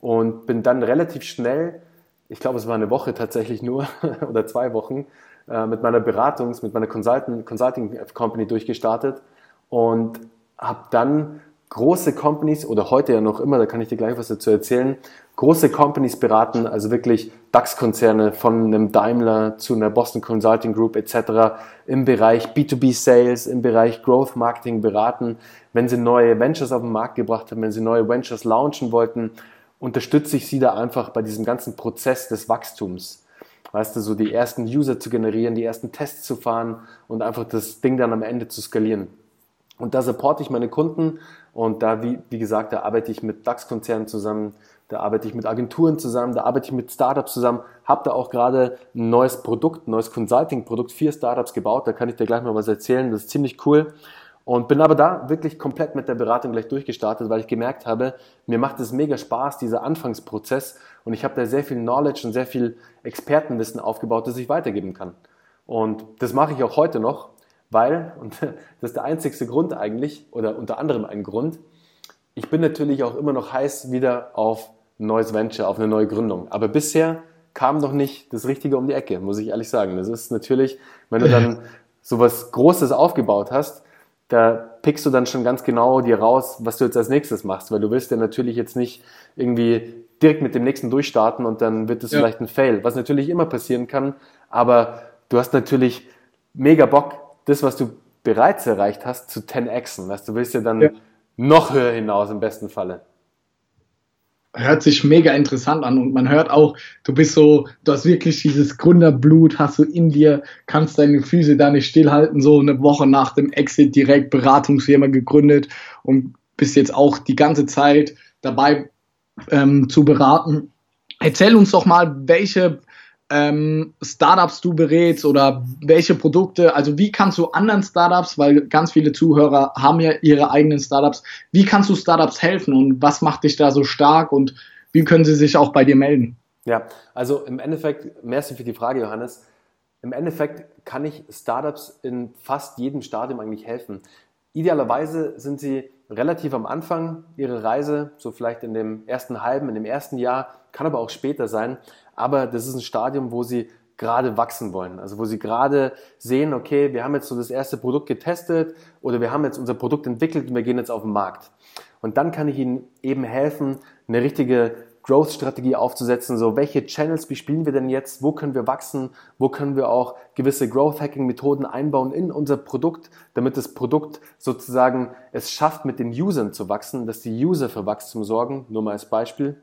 und bin dann relativ schnell ich glaube, es war eine Woche tatsächlich nur *laughs* oder zwei Wochen, äh, mit meiner Beratungs-, mit meiner Consulting, Company durchgestartet und habe dann große Companies oder heute ja noch immer, da kann ich dir gleich was dazu erzählen, große Companies beraten, also wirklich DAX-Konzerne von einem Daimler zu einer Boston Consulting Group etc. im Bereich B2B Sales, im Bereich Growth Marketing beraten, wenn sie neue Ventures auf den Markt gebracht haben, wenn sie neue Ventures launchen wollten unterstütze ich sie da einfach bei diesem ganzen Prozess des Wachstums. Weißt du, so die ersten User zu generieren, die ersten Tests zu fahren und einfach das Ding dann am Ende zu skalieren. Und da supporte ich meine Kunden und da, wie, wie gesagt, da arbeite ich mit DAX-Konzernen zusammen, da arbeite ich mit Agenturen zusammen, da arbeite ich mit Startups zusammen, habe da auch gerade ein neues Produkt, ein neues Consulting-Produkt, vier Startups gebaut, da kann ich dir gleich mal was erzählen, das ist ziemlich cool. Und bin aber da wirklich komplett mit der Beratung gleich durchgestartet, weil ich gemerkt habe, mir macht es mega Spaß, dieser Anfangsprozess. Und ich habe da sehr viel Knowledge und sehr viel Expertenwissen aufgebaut, das ich weitergeben kann. Und das mache ich auch heute noch, weil, *laughs* und das ist der einzigste Grund eigentlich, oder unter anderem ein Grund, ich bin natürlich auch immer noch heiß wieder auf ein neues Venture, auf eine neue Gründung. Aber bisher kam noch nicht das Richtige um die Ecke, muss ich ehrlich sagen. Das ist natürlich, wenn du dann *laughs* sowas Großes aufgebaut hast, da pickst du dann schon ganz genau dir raus, was du jetzt als nächstes machst, weil du willst ja natürlich jetzt nicht irgendwie direkt mit dem nächsten durchstarten und dann wird es ja. vielleicht ein Fail, was natürlich immer passieren kann, aber du hast natürlich mega Bock, das, was du bereits erreicht hast, zu 10xen, weißt du, willst ja dann ja. noch höher hinaus im besten Falle hört sich mega interessant an und man hört auch, du bist so, du hast wirklich dieses Gründerblut, hast du in dir, kannst deine Füße da nicht stillhalten, so eine Woche nach dem Exit direkt Beratungsfirma gegründet und bist jetzt auch die ganze Zeit dabei ähm, zu beraten. Erzähl uns doch mal, welche ähm, Startups du berätst oder welche Produkte, also wie kannst du anderen Startups, weil ganz viele Zuhörer haben ja ihre eigenen Startups, wie kannst du Startups helfen und was macht dich da so stark und wie können sie sich auch bei dir melden? Ja, also im Endeffekt, merci für die Frage, Johannes. Im Endeffekt kann ich Startups in fast jedem Stadium eigentlich helfen. Idealerweise sind sie relativ am Anfang ihrer Reise, so vielleicht in dem ersten halben, in dem ersten Jahr, kann aber auch später sein. Aber das ist ein Stadium, wo sie gerade wachsen wollen. Also wo sie gerade sehen, okay, wir haben jetzt so das erste Produkt getestet oder wir haben jetzt unser Produkt entwickelt und wir gehen jetzt auf den Markt. Und dann kann ich ihnen eben helfen, eine richtige Growth-Strategie aufzusetzen. So, welche Channels bespielen wir denn jetzt? Wo können wir wachsen? Wo können wir auch gewisse Growth-Hacking-Methoden einbauen in unser Produkt, damit das Produkt sozusagen es schafft, mit den Usern zu wachsen, dass die User für Wachstum sorgen. Nur mal als Beispiel.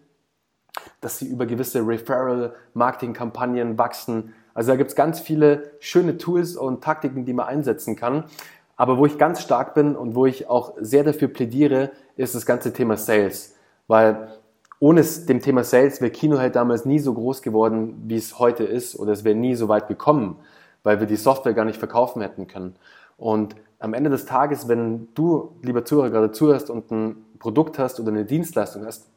Dass sie über gewisse Referral-Marketing-Kampagnen wachsen. Also da gibt es ganz viele schöne Tools und Taktiken, die man einsetzen kann. Aber wo ich ganz stark bin und wo ich auch sehr dafür plädiere, ist das ganze Thema Sales. Weil ohne dem Thema Sales wäre Kino halt damals nie so groß geworden, wie es heute ist, oder es wäre nie so weit gekommen, weil wir die Software gar nicht verkaufen hätten können. Und am Ende des Tages, wenn du, lieber Zuhörer, gerade zuhörst und ein Produkt hast oder eine Dienstleistung hast,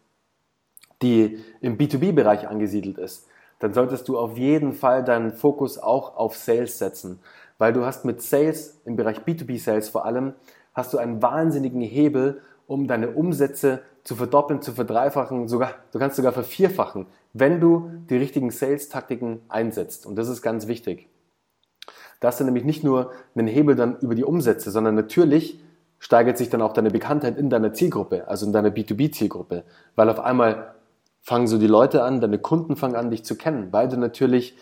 die im B2B-Bereich angesiedelt ist, dann solltest du auf jeden Fall deinen Fokus auch auf Sales setzen, weil du hast mit Sales, im Bereich B2B-Sales vor allem, hast du einen wahnsinnigen Hebel, um deine Umsätze zu verdoppeln, zu verdreifachen, sogar, du kannst sogar vervierfachen, wenn du die richtigen Sales-Taktiken einsetzt. Und das ist ganz wichtig. Da hast du nämlich nicht nur einen Hebel dann über die Umsätze, sondern natürlich steigert sich dann auch deine Bekanntheit in deiner Zielgruppe, also in deiner B2B-Zielgruppe, weil auf einmal fangen so die Leute an, deine Kunden fangen an, dich zu kennen, weil du natürlich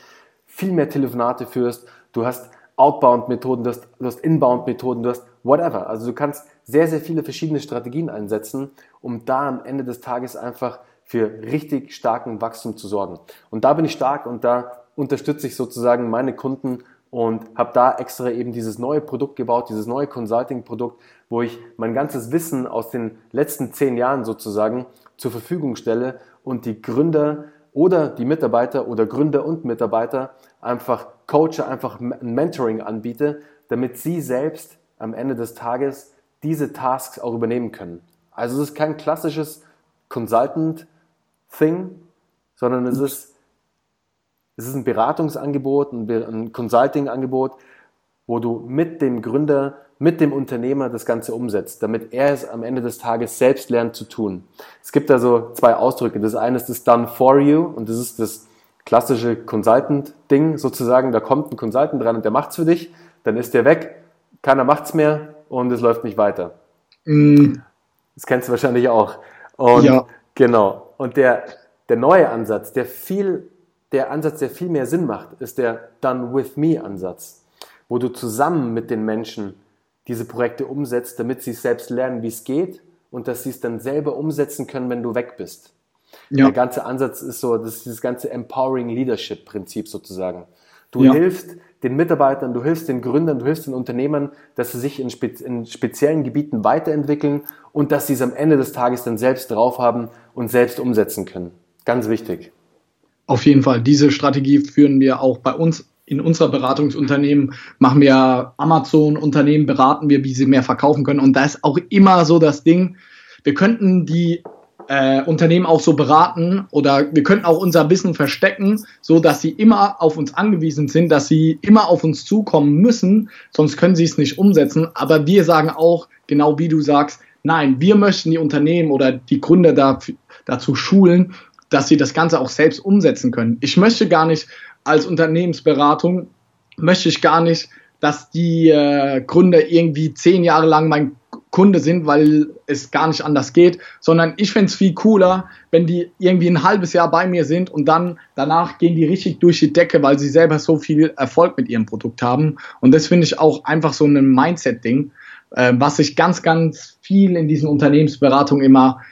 viel mehr Telefonate führst, du hast Outbound-Methoden, du hast, du hast Inbound-Methoden, du hast whatever. Also du kannst sehr, sehr viele verschiedene Strategien einsetzen, um da am Ende des Tages einfach für richtig starken Wachstum zu sorgen. Und da bin ich stark und da unterstütze ich sozusagen meine Kunden und habe da extra eben dieses neue Produkt gebaut, dieses neue Consulting-Produkt, wo ich mein ganzes Wissen aus den letzten zehn Jahren sozusagen zur Verfügung stelle und die Gründer oder die Mitarbeiter oder Gründer und Mitarbeiter einfach coache, einfach ein Mentoring anbiete, damit sie selbst am Ende des Tages diese Tasks auch übernehmen können. Also es ist kein klassisches Consultant-Thing, sondern es ist, es ist ein Beratungsangebot, ein Consulting-Angebot, wo du mit dem Gründer, mit dem Unternehmer das Ganze umsetzt, damit er es am Ende des Tages selbst lernt zu tun. Es gibt also zwei Ausdrücke. Das eine ist das Done for you und das ist das klassische Consultant-Ding sozusagen. Da kommt ein Consultant dran und der macht's für dich, dann ist der weg, keiner macht's mehr und es läuft nicht weiter. Mm. Das kennst du wahrscheinlich auch. Und ja. genau. Und der, der neue Ansatz, der viel, der Ansatz, der viel mehr Sinn macht, ist der Done with Me Ansatz, wo du zusammen mit den Menschen diese Projekte umsetzt, damit sie selbst lernen, wie es geht und dass sie es dann selber umsetzen können, wenn du weg bist. Ja. Der ganze Ansatz ist so, das ist dieses ganze Empowering Leadership Prinzip sozusagen. Du ja. hilfst den Mitarbeitern, du hilfst den Gründern, du hilfst den Unternehmern, dass sie sich in, spez in speziellen Gebieten weiterentwickeln und dass sie es am Ende des Tages dann selbst drauf haben und selbst umsetzen können. Ganz wichtig. Auf jeden Fall. Diese Strategie führen wir auch bei uns in unserer Beratungsunternehmen machen wir Amazon-Unternehmen, beraten wir, wie sie mehr verkaufen können. Und da ist auch immer so das Ding, wir könnten die äh, Unternehmen auch so beraten oder wir könnten auch unser Wissen verstecken, so dass sie immer auf uns angewiesen sind, dass sie immer auf uns zukommen müssen, sonst können sie es nicht umsetzen. Aber wir sagen auch, genau wie du sagst, nein, wir möchten die Unternehmen oder die Gründer da, dazu schulen, dass sie das Ganze auch selbst umsetzen können. Ich möchte gar nicht als Unternehmensberatung, möchte ich gar nicht, dass die äh, Gründer irgendwie zehn Jahre lang mein Kunde sind, weil es gar nicht anders geht, sondern ich fände es viel cooler, wenn die irgendwie ein halbes Jahr bei mir sind und dann danach gehen die richtig durch die Decke, weil sie selber so viel Erfolg mit ihrem Produkt haben. Und das finde ich auch einfach so ein Mindset-Ding, äh, was ich ganz, ganz viel in diesen Unternehmensberatungen immer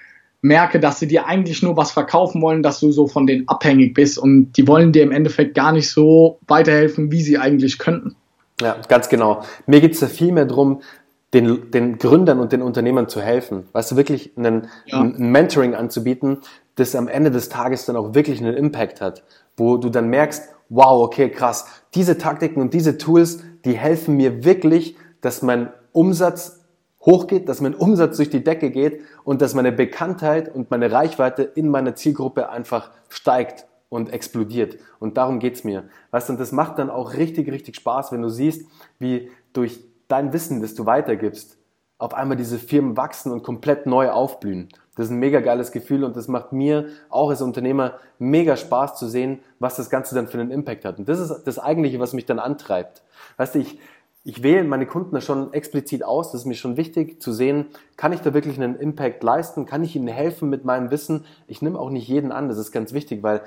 merke, dass sie dir eigentlich nur was verkaufen wollen, dass du so von denen abhängig bist und die wollen dir im Endeffekt gar nicht so weiterhelfen, wie sie eigentlich könnten. Ja, ganz genau. Mir geht es ja viel mehr darum, den, den Gründern und den Unternehmern zu helfen. Weißt du, wirklich einen, ja. ein Mentoring anzubieten, das am Ende des Tages dann auch wirklich einen Impact hat, wo du dann merkst, wow, okay, krass, diese Taktiken und diese Tools, die helfen mir wirklich, dass mein Umsatz hochgeht, dass mein Umsatz durch die Decke geht und dass meine Bekanntheit und meine Reichweite in meiner Zielgruppe einfach steigt und explodiert. Und darum geht's mir. Weißt du, und das macht dann auch richtig, richtig Spaß, wenn du siehst, wie durch dein Wissen, das du weitergibst, auf einmal diese Firmen wachsen und komplett neu aufblühen. Das ist ein mega geiles Gefühl und das macht mir auch als Unternehmer mega Spaß zu sehen, was das Ganze dann für einen Impact hat. Und das ist das Eigentliche, was mich dann antreibt. Weißt du, ich, ich wähle meine Kunden schon explizit aus. Das ist mir schon wichtig zu sehen, kann ich da wirklich einen Impact leisten? Kann ich ihnen helfen mit meinem Wissen? Ich nehme auch nicht jeden an. Das ist ganz wichtig, weil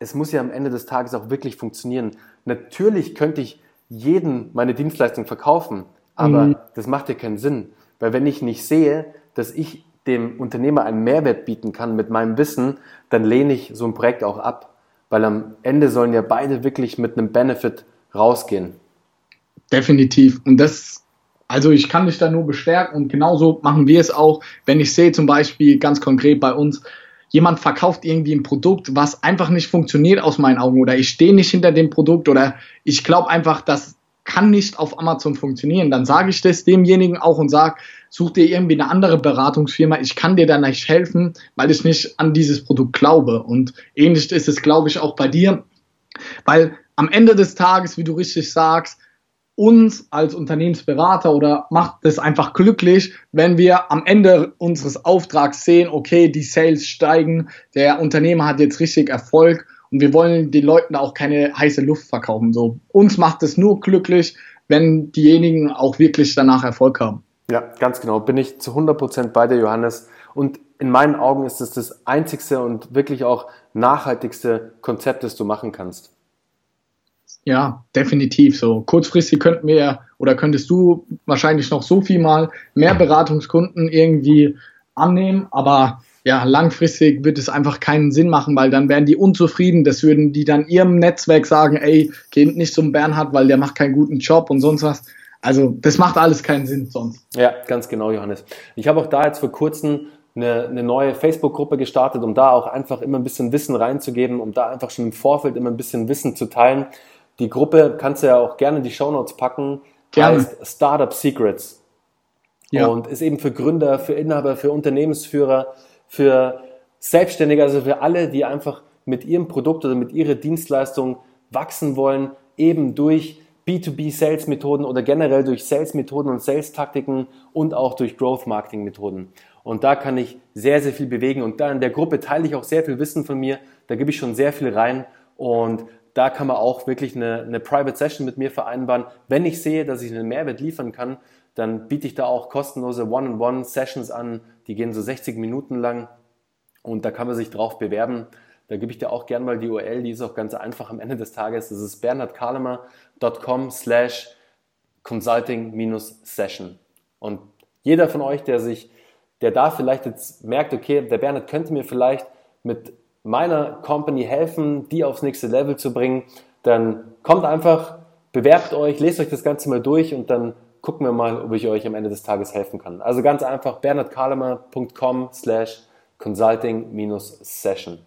es muss ja am Ende des Tages auch wirklich funktionieren. Natürlich könnte ich jeden meine Dienstleistung verkaufen, aber mhm. das macht ja keinen Sinn. Weil wenn ich nicht sehe, dass ich dem Unternehmer einen Mehrwert bieten kann mit meinem Wissen, dann lehne ich so ein Projekt auch ab. Weil am Ende sollen ja beide wirklich mit einem Benefit rausgehen. Definitiv. Und das, also ich kann mich da nur bestärken und genauso machen wir es auch, wenn ich sehe zum Beispiel ganz konkret bei uns, jemand verkauft irgendwie ein Produkt, was einfach nicht funktioniert aus meinen Augen oder ich stehe nicht hinter dem Produkt oder ich glaube einfach, das kann nicht auf Amazon funktionieren, dann sage ich das demjenigen auch und sage, such dir irgendwie eine andere Beratungsfirma, ich kann dir da nicht helfen, weil ich nicht an dieses Produkt glaube. Und ähnlich ist es, glaube ich, auch bei dir, weil am Ende des Tages, wie du richtig sagst, uns als Unternehmensberater oder macht es einfach glücklich, wenn wir am Ende unseres Auftrags sehen, okay, die Sales steigen, der Unternehmer hat jetzt richtig Erfolg und wir wollen den Leuten auch keine heiße Luft verkaufen. So, uns macht es nur glücklich, wenn diejenigen auch wirklich danach Erfolg haben. Ja, ganz genau. Bin ich zu 100 Prozent bei dir, Johannes. Und in meinen Augen ist es das einzigste und wirklich auch nachhaltigste Konzept, das du machen kannst. Ja, definitiv so. Kurzfristig könnten wir oder könntest du wahrscheinlich noch so viel mal mehr Beratungskunden irgendwie annehmen, aber ja, langfristig wird es einfach keinen Sinn machen, weil dann wären die unzufrieden. Das würden die dann ihrem Netzwerk sagen, ey, geht nicht zum Bernhard, weil der macht keinen guten Job und sonst was. Also das macht alles keinen Sinn sonst. Ja, ganz genau, Johannes. Ich habe auch da jetzt vor kurzem eine, eine neue Facebook-Gruppe gestartet, um da auch einfach immer ein bisschen Wissen reinzugeben, um da einfach schon im Vorfeld immer ein bisschen Wissen zu teilen. Die Gruppe kannst du ja auch gerne in die Shownotes packen. Gerne. Heißt Startup Secrets. Ja. Und ist eben für Gründer, für Inhaber, für Unternehmensführer, für Selbstständige, also für alle, die einfach mit ihrem Produkt oder mit ihrer Dienstleistung wachsen wollen, eben durch B2B-Sales-Methoden oder generell durch Sales-Methoden und Sales-Taktiken und auch durch Growth-Marketing-Methoden. Und da kann ich sehr, sehr viel bewegen. Und da in der Gruppe teile ich auch sehr viel Wissen von mir. Da gebe ich schon sehr viel rein. Und da kann man auch wirklich eine, eine Private Session mit mir vereinbaren. Wenn ich sehe, dass ich einen Mehrwert liefern kann, dann biete ich da auch kostenlose One-on-One-Sessions an. Die gehen so 60 Minuten lang und da kann man sich drauf bewerben. Da gebe ich dir auch gerne mal die URL, die ist auch ganz einfach am Ende des Tages. Das ist bernhardkalemer.com slash consulting-session. Und jeder von euch, der sich, der da vielleicht jetzt merkt, okay, der Bernhard könnte mir vielleicht mit meiner Company helfen, die aufs nächste Level zu bringen, dann kommt einfach, bewerbt euch, lest euch das Ganze mal durch und dann gucken wir mal, ob ich euch am Ende des Tages helfen kann. Also ganz einfach bernhardkalemer.com slash consulting-session.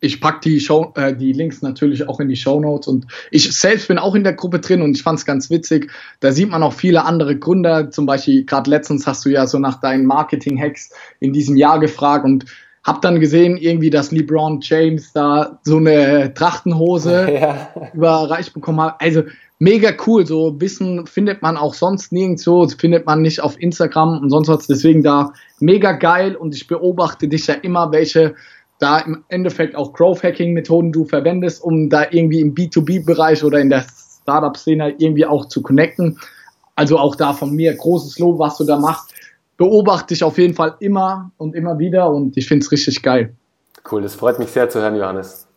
Ich packe die, Show, äh, die Links natürlich auch in die Show Notes und ich selbst bin auch in der Gruppe drin und ich fand es ganz witzig. Da sieht man auch viele andere Gründer. Zum Beispiel gerade letztens hast du ja so nach deinen Marketing-Hacks in diesem Jahr gefragt und hab dann gesehen, irgendwie, dass LeBron James da so eine Trachtenhose *laughs* ja. überreicht bekommen hat. Also mega cool. So Wissen findet man auch sonst nirgendwo, findet man nicht auf Instagram und sonst was. Deswegen da mega geil und ich beobachte dich ja immer, welche da im Endeffekt auch Growth Hacking Methoden du verwendest, um da irgendwie im B2B-Bereich oder in der Startup-Szene irgendwie auch zu connecten. Also auch da von mir großes Lob, was du da machst beobachte ich auf jeden Fall immer und immer wieder und ich finde es richtig geil. Cool, das freut mich sehr zu hören, Johannes.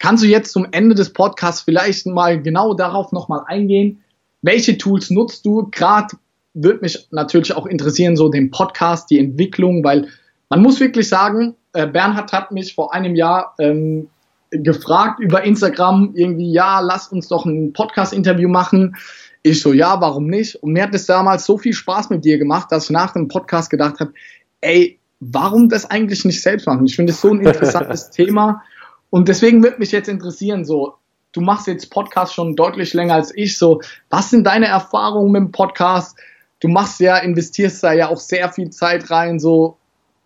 Kannst du jetzt zum Ende des Podcasts vielleicht mal genau darauf nochmal eingehen? Welche Tools nutzt du? Gerade würde mich natürlich auch interessieren, so den Podcast, die Entwicklung, weil man muss wirklich sagen, äh, Bernhard hat mich vor einem Jahr ähm, gefragt über Instagram, irgendwie, ja, lass uns doch ein Podcast-Interview machen Ich so, ja, warum nicht? Und mir hat es damals so viel Spaß mit dir gemacht, dass ich nach dem Podcast gedacht habe, ey, warum das eigentlich nicht selbst machen? Ich finde es so ein interessantes *laughs* Thema. Und deswegen würde mich jetzt interessieren, so, du machst jetzt Podcast schon deutlich länger als ich, so, was sind deine Erfahrungen mit dem Podcast? Du machst ja, investierst da ja auch sehr viel Zeit rein, so,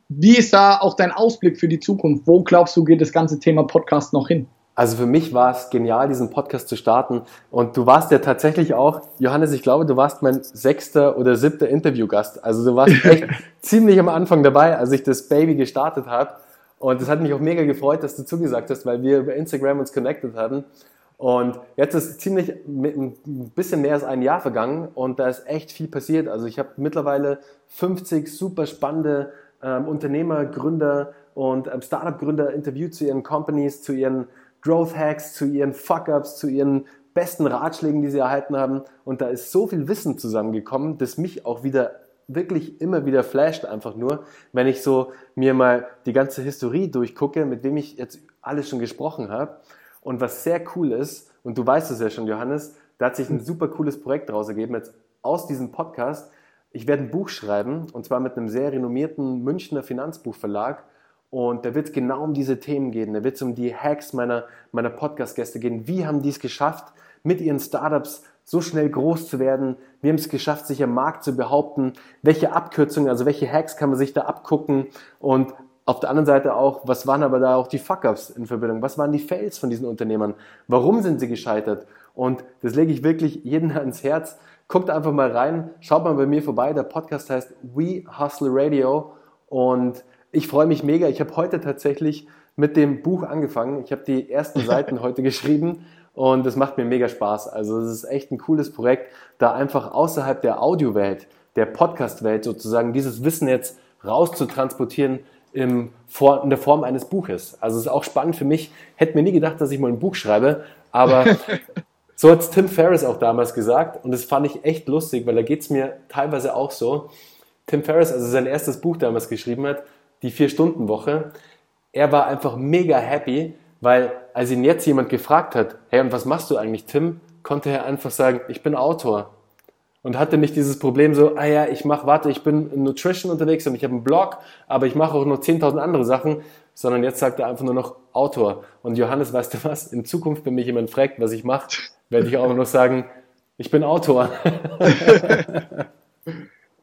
wie ist da auch dein Ausblick für die Zukunft? Wo glaubst du, geht das ganze Thema Podcast noch hin? Also für mich war es genial, diesen Podcast zu starten. Und du warst ja tatsächlich auch, Johannes, ich glaube, du warst mein sechster oder siebter Interviewgast. Also du warst *laughs* echt ziemlich am Anfang dabei, als ich das Baby gestartet habe. Und es hat mich auch mega gefreut, dass du zugesagt hast, weil wir über Instagram uns connected hatten. Und jetzt ist ziemlich ein bisschen mehr als ein Jahr vergangen und da ist echt viel passiert. Also ich habe mittlerweile 50 super spannende ähm, Unternehmer, Gründer und ähm, Startup-Gründer interviewt zu ihren Companies, zu ihren Growth Hacks, zu ihren Fuck-Ups, zu ihren besten Ratschlägen, die sie erhalten haben. Und da ist so viel Wissen zusammengekommen, das mich auch wieder wirklich immer wieder flasht einfach nur, wenn ich so mir mal die ganze Historie durchgucke, mit wem ich jetzt alles schon gesprochen habe. Und was sehr cool ist, und du weißt es ja schon, Johannes, da hat sich ein super cooles Projekt daraus ergeben, jetzt aus diesem Podcast. Ich werde ein Buch schreiben, und zwar mit einem sehr renommierten Münchner Finanzbuchverlag. Und da wird es genau um diese Themen gehen. Da wird es um die Hacks meiner, meiner Podcast-Gäste gehen. Wie haben die es geschafft, mit ihren Startups so schnell groß zu werden? Wie haben es geschafft, sich am Markt zu behaupten? Welche Abkürzungen, also welche Hacks kann man sich da abgucken? Und auf der anderen Seite auch, was waren aber da auch die Fuck-Ups in Verbindung? Was waren die Fails von diesen Unternehmern? Warum sind sie gescheitert? Und das lege ich wirklich jedem *laughs* ans Herz. Guckt einfach mal rein, schaut mal bei mir vorbei. Der Podcast heißt We Hustle Radio und ich freue mich mega. Ich habe heute tatsächlich mit dem Buch angefangen. Ich habe die ersten *laughs* Seiten heute geschrieben und es macht mir mega Spaß. Also es ist echt ein cooles Projekt, da einfach außerhalb der Audiowelt, der Podcast-Welt sozusagen dieses Wissen jetzt rauszutransportieren im, in der Form eines Buches. Also es ist auch spannend für mich. Hätte mir nie gedacht, dass ich mal ein Buch schreibe, aber *laughs* so hat Tim Ferriss auch damals gesagt und das fand ich echt lustig, weil da geht es mir teilweise auch so. Tim Ferriss, also sein erstes Buch damals geschrieben hat, die Vier-Stunden-Woche. Er war einfach mega happy, weil als ihn jetzt jemand gefragt hat, hey, und was machst du eigentlich, Tim, konnte er einfach sagen, ich bin Autor. Und hatte nicht dieses Problem so, ah ja, ich mache, warte, ich bin in Nutrition unterwegs und ich habe einen Blog, aber ich mache auch noch 10.000 andere Sachen, sondern jetzt sagt er einfach nur noch Autor. Und Johannes, weißt du was? In Zukunft, wenn mich jemand fragt, was ich mache, werde ich auch noch sagen, ich bin Autor. *laughs*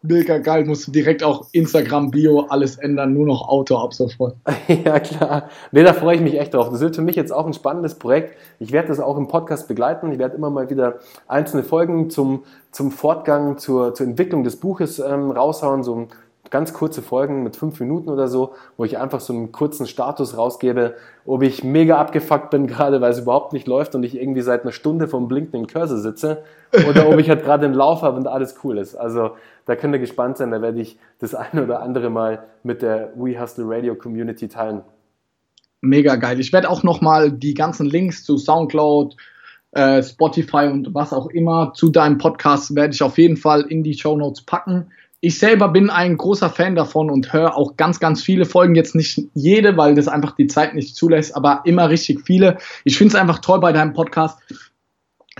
mega geil, musst du direkt auch Instagram-Bio alles ändern, nur noch Auto ab sofort. *laughs* ja, klar. Nee, da freue ich mich echt drauf. Das wird für mich jetzt auch ein spannendes Projekt. Ich werde das auch im Podcast begleiten. Ich werde immer mal wieder einzelne Folgen zum, zum Fortgang, zur, zur Entwicklung des Buches ähm, raushauen, so ganz kurze Folgen mit fünf Minuten oder so, wo ich einfach so einen kurzen Status rausgebe, ob ich mega abgefuckt bin *laughs* gerade, weil es überhaupt nicht läuft und ich irgendwie seit einer Stunde vom blinkenden Cursor sitze oder ob ich halt gerade einen Lauf habe und alles cool ist. Also da könnt ihr gespannt sein, da werde ich das eine oder andere mal mit der We Hustle Radio Community teilen. Mega geil. Ich werde auch nochmal die ganzen Links zu Soundcloud, äh, Spotify und was auch immer zu deinem Podcast werde ich auf jeden Fall in die Show Notes packen ich selber bin ein großer Fan davon und höre auch ganz, ganz viele Folgen. Jetzt nicht jede, weil das einfach die Zeit nicht zulässt, aber immer richtig viele. Ich finde es einfach toll bei deinem Podcast,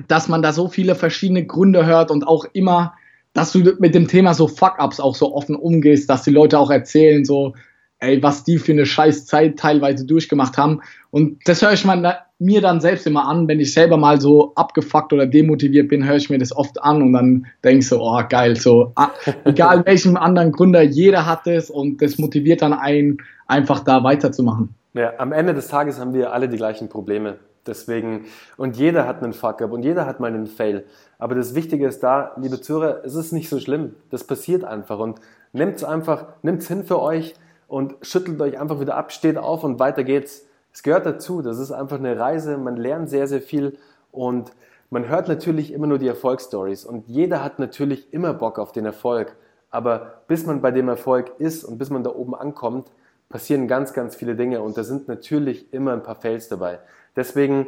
dass man da so viele verschiedene Gründe hört und auch immer, dass du mit dem Thema so Fuck-Ups auch so offen umgehst, dass die Leute auch erzählen, so, ey, was die für eine scheiß Zeit teilweise durchgemacht haben. Und das höre ich mal, mir dann selbst immer an, wenn ich selber mal so abgefuckt oder demotiviert bin, höre ich mir das oft an und dann denke ich so, oh geil, so, ah, *laughs* egal welchem anderen Gründer, jeder hat es und das motiviert dann einen, einfach da weiterzumachen. Ja, am Ende des Tages haben wir alle die gleichen Probleme. Deswegen, und jeder hat einen Fuck-up und jeder hat mal einen Fail. Aber das Wichtige ist da, liebe Zuhörer, es ist nicht so schlimm. Das passiert einfach und nehmt es einfach, nehmt es hin für euch und schüttelt euch einfach wieder ab, steht auf und weiter geht's. Es gehört dazu, das ist einfach eine Reise, man lernt sehr, sehr viel und man hört natürlich immer nur die Erfolgsstories und jeder hat natürlich immer Bock auf den Erfolg. Aber bis man bei dem Erfolg ist und bis man da oben ankommt, passieren ganz, ganz viele Dinge und da sind natürlich immer ein paar Fails dabei. Deswegen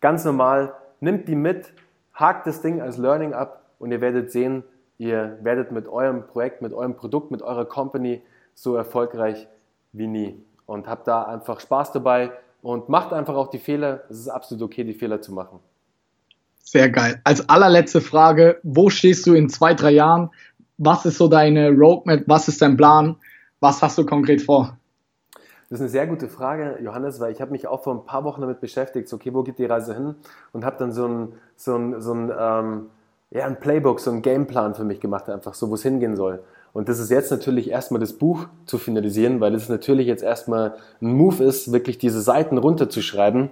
ganz normal, nimmt die mit, hakt das Ding als Learning ab und ihr werdet sehen, ihr werdet mit eurem Projekt, mit eurem Produkt, mit eurer Company so erfolgreich wie nie. Und habt da einfach Spaß dabei und macht einfach auch die Fehler. Es ist absolut okay, die Fehler zu machen. Sehr geil. Als allerletzte Frage, wo stehst du in zwei, drei Jahren? Was ist so deine Roadmap? Was ist dein Plan? Was hast du konkret vor? Das ist eine sehr gute Frage, Johannes, weil ich habe mich auch vor ein paar Wochen damit beschäftigt, so, okay, wo geht die Reise hin? Und habe dann so ein, so ein, so ein, ähm, ja, ein Playbook, so ein Gameplan für mich gemacht, einfach so, wo es hingehen soll. Und das ist jetzt natürlich erstmal das Buch zu finalisieren, weil es natürlich jetzt erstmal ein Move ist, wirklich diese Seiten runterzuschreiben.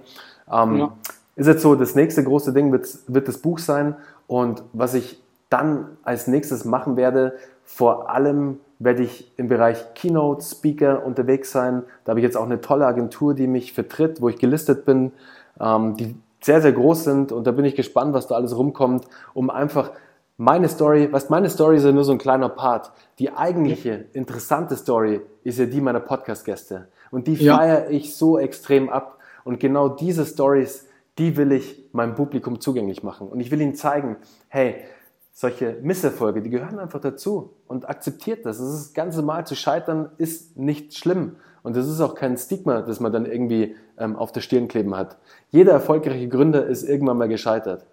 Ähm, ja. Ist jetzt so, das nächste große Ding wird, wird das Buch sein. Und was ich dann als nächstes machen werde, vor allem werde ich im Bereich Keynote Speaker unterwegs sein. Da habe ich jetzt auch eine tolle Agentur, die mich vertritt, wo ich gelistet bin, ähm, die sehr, sehr groß sind. Und da bin ich gespannt, was da alles rumkommt, um einfach meine Story, was meine Story ist ja nur so ein kleiner Part. Die eigentliche interessante Story ist ja die meiner Podcast-Gäste. Und die ja. feiere ich so extrem ab. Und genau diese Stories, die will ich meinem Publikum zugänglich machen. Und ich will ihnen zeigen, hey, solche Misserfolge, die gehören einfach dazu und akzeptiert das. Das ist das ganze Mal zu scheitern, ist nicht schlimm. Und das ist auch kein Stigma, das man dann irgendwie ähm, auf der Stirn kleben hat. Jeder erfolgreiche Gründer ist irgendwann mal gescheitert.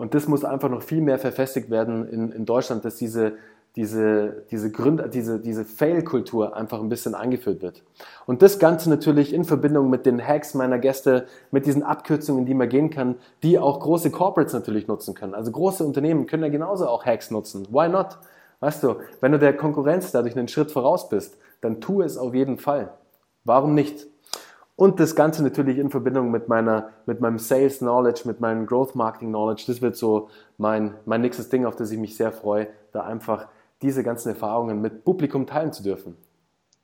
Und das muss einfach noch viel mehr verfestigt werden in, in Deutschland, dass diese diese, diese Gründer, diese, diese Fail-Kultur einfach ein bisschen eingeführt wird. Und das Ganze natürlich in Verbindung mit den Hacks meiner Gäste, mit diesen Abkürzungen, die man gehen kann, die auch große Corporates natürlich nutzen können. Also große Unternehmen können ja genauso auch Hacks nutzen. Why not? Weißt du, wenn du der Konkurrenz dadurch einen Schritt voraus bist, dann tu es auf jeden Fall. Warum nicht? Und das Ganze natürlich in Verbindung mit meiner, mit meinem Sales Knowledge, mit meinem Growth Marketing Knowledge. Das wird so mein, mein nächstes Ding, auf das ich mich sehr freue, da einfach diese ganzen Erfahrungen mit Publikum teilen zu dürfen.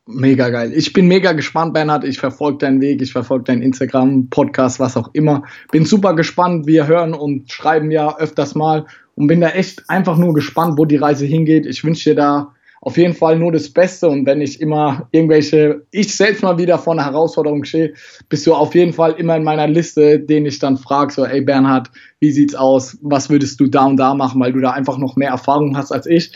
Mega geil. Ich bin mega gespannt, Bernhard. Ich verfolge deinen Weg, ich verfolge deinen Instagram, Podcast, was auch immer. Bin super gespannt. Wir hören und schreiben ja öfters mal und bin da echt einfach nur gespannt, wo die Reise hingeht. Ich wünsche dir da auf jeden Fall nur das Beste und wenn ich immer irgendwelche, ich selbst mal wieder vor einer Herausforderung stehe, bist du auf jeden Fall immer in meiner Liste, den ich dann frage, so, ey Bernhard, wie sieht's aus? Was würdest du da und da machen, weil du da einfach noch mehr Erfahrung hast als ich.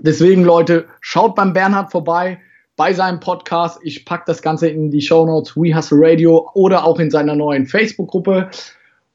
Deswegen, Leute, schaut beim Bernhard vorbei bei seinem Podcast. Ich packe das Ganze in die Show Notes, We Hustle Radio oder auch in seiner neuen Facebook-Gruppe.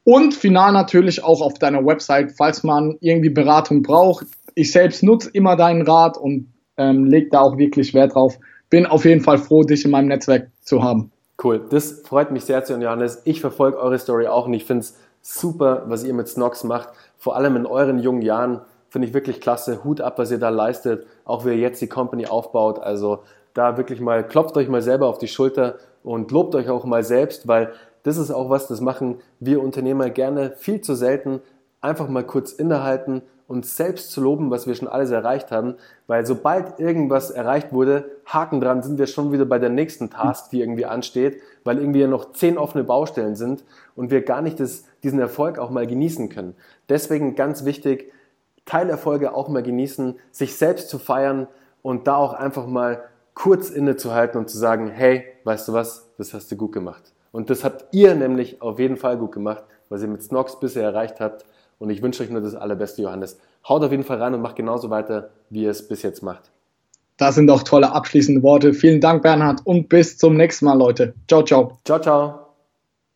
Und final natürlich auch auf deiner Website, falls man irgendwie Beratung braucht. Ich selbst nutze immer deinen Rat und ähm, lege da auch wirklich Wert drauf. Bin auf jeden Fall froh, dich in meinem Netzwerk zu haben. Cool, das freut mich sehr hören, Johannes. Ich verfolge eure Story auch und ich finde es super, was ihr mit Snox macht. Vor allem in euren jungen Jahren Finde ich wirklich klasse. Hut ab, was ihr da leistet, auch wie ihr jetzt die Company aufbaut. Also da wirklich mal, klopft euch mal selber auf die Schulter und lobt euch auch mal selbst, weil das ist auch was, das machen wir Unternehmer gerne viel zu selten. Einfach mal kurz innehalten, uns selbst zu loben, was wir schon alles erreicht haben, weil sobald irgendwas erreicht wurde, Haken dran, sind wir schon wieder bei der nächsten Task, die irgendwie ansteht, weil irgendwie noch zehn offene Baustellen sind und wir gar nicht das, diesen Erfolg auch mal genießen können. Deswegen ganz wichtig, Teilerfolge auch mal genießen, sich selbst zu feiern und da auch einfach mal kurz innezuhalten und zu sagen, hey, weißt du was, das hast du gut gemacht. Und das habt ihr nämlich auf jeden Fall gut gemacht, was ihr mit Snox bisher erreicht habt. Und ich wünsche euch nur das Allerbeste, Johannes. Haut auf jeden Fall rein und macht genauso weiter, wie ihr es bis jetzt macht. Das sind auch tolle abschließende Worte. Vielen Dank, Bernhard, und bis zum nächsten Mal, Leute. Ciao, ciao. Ciao, ciao.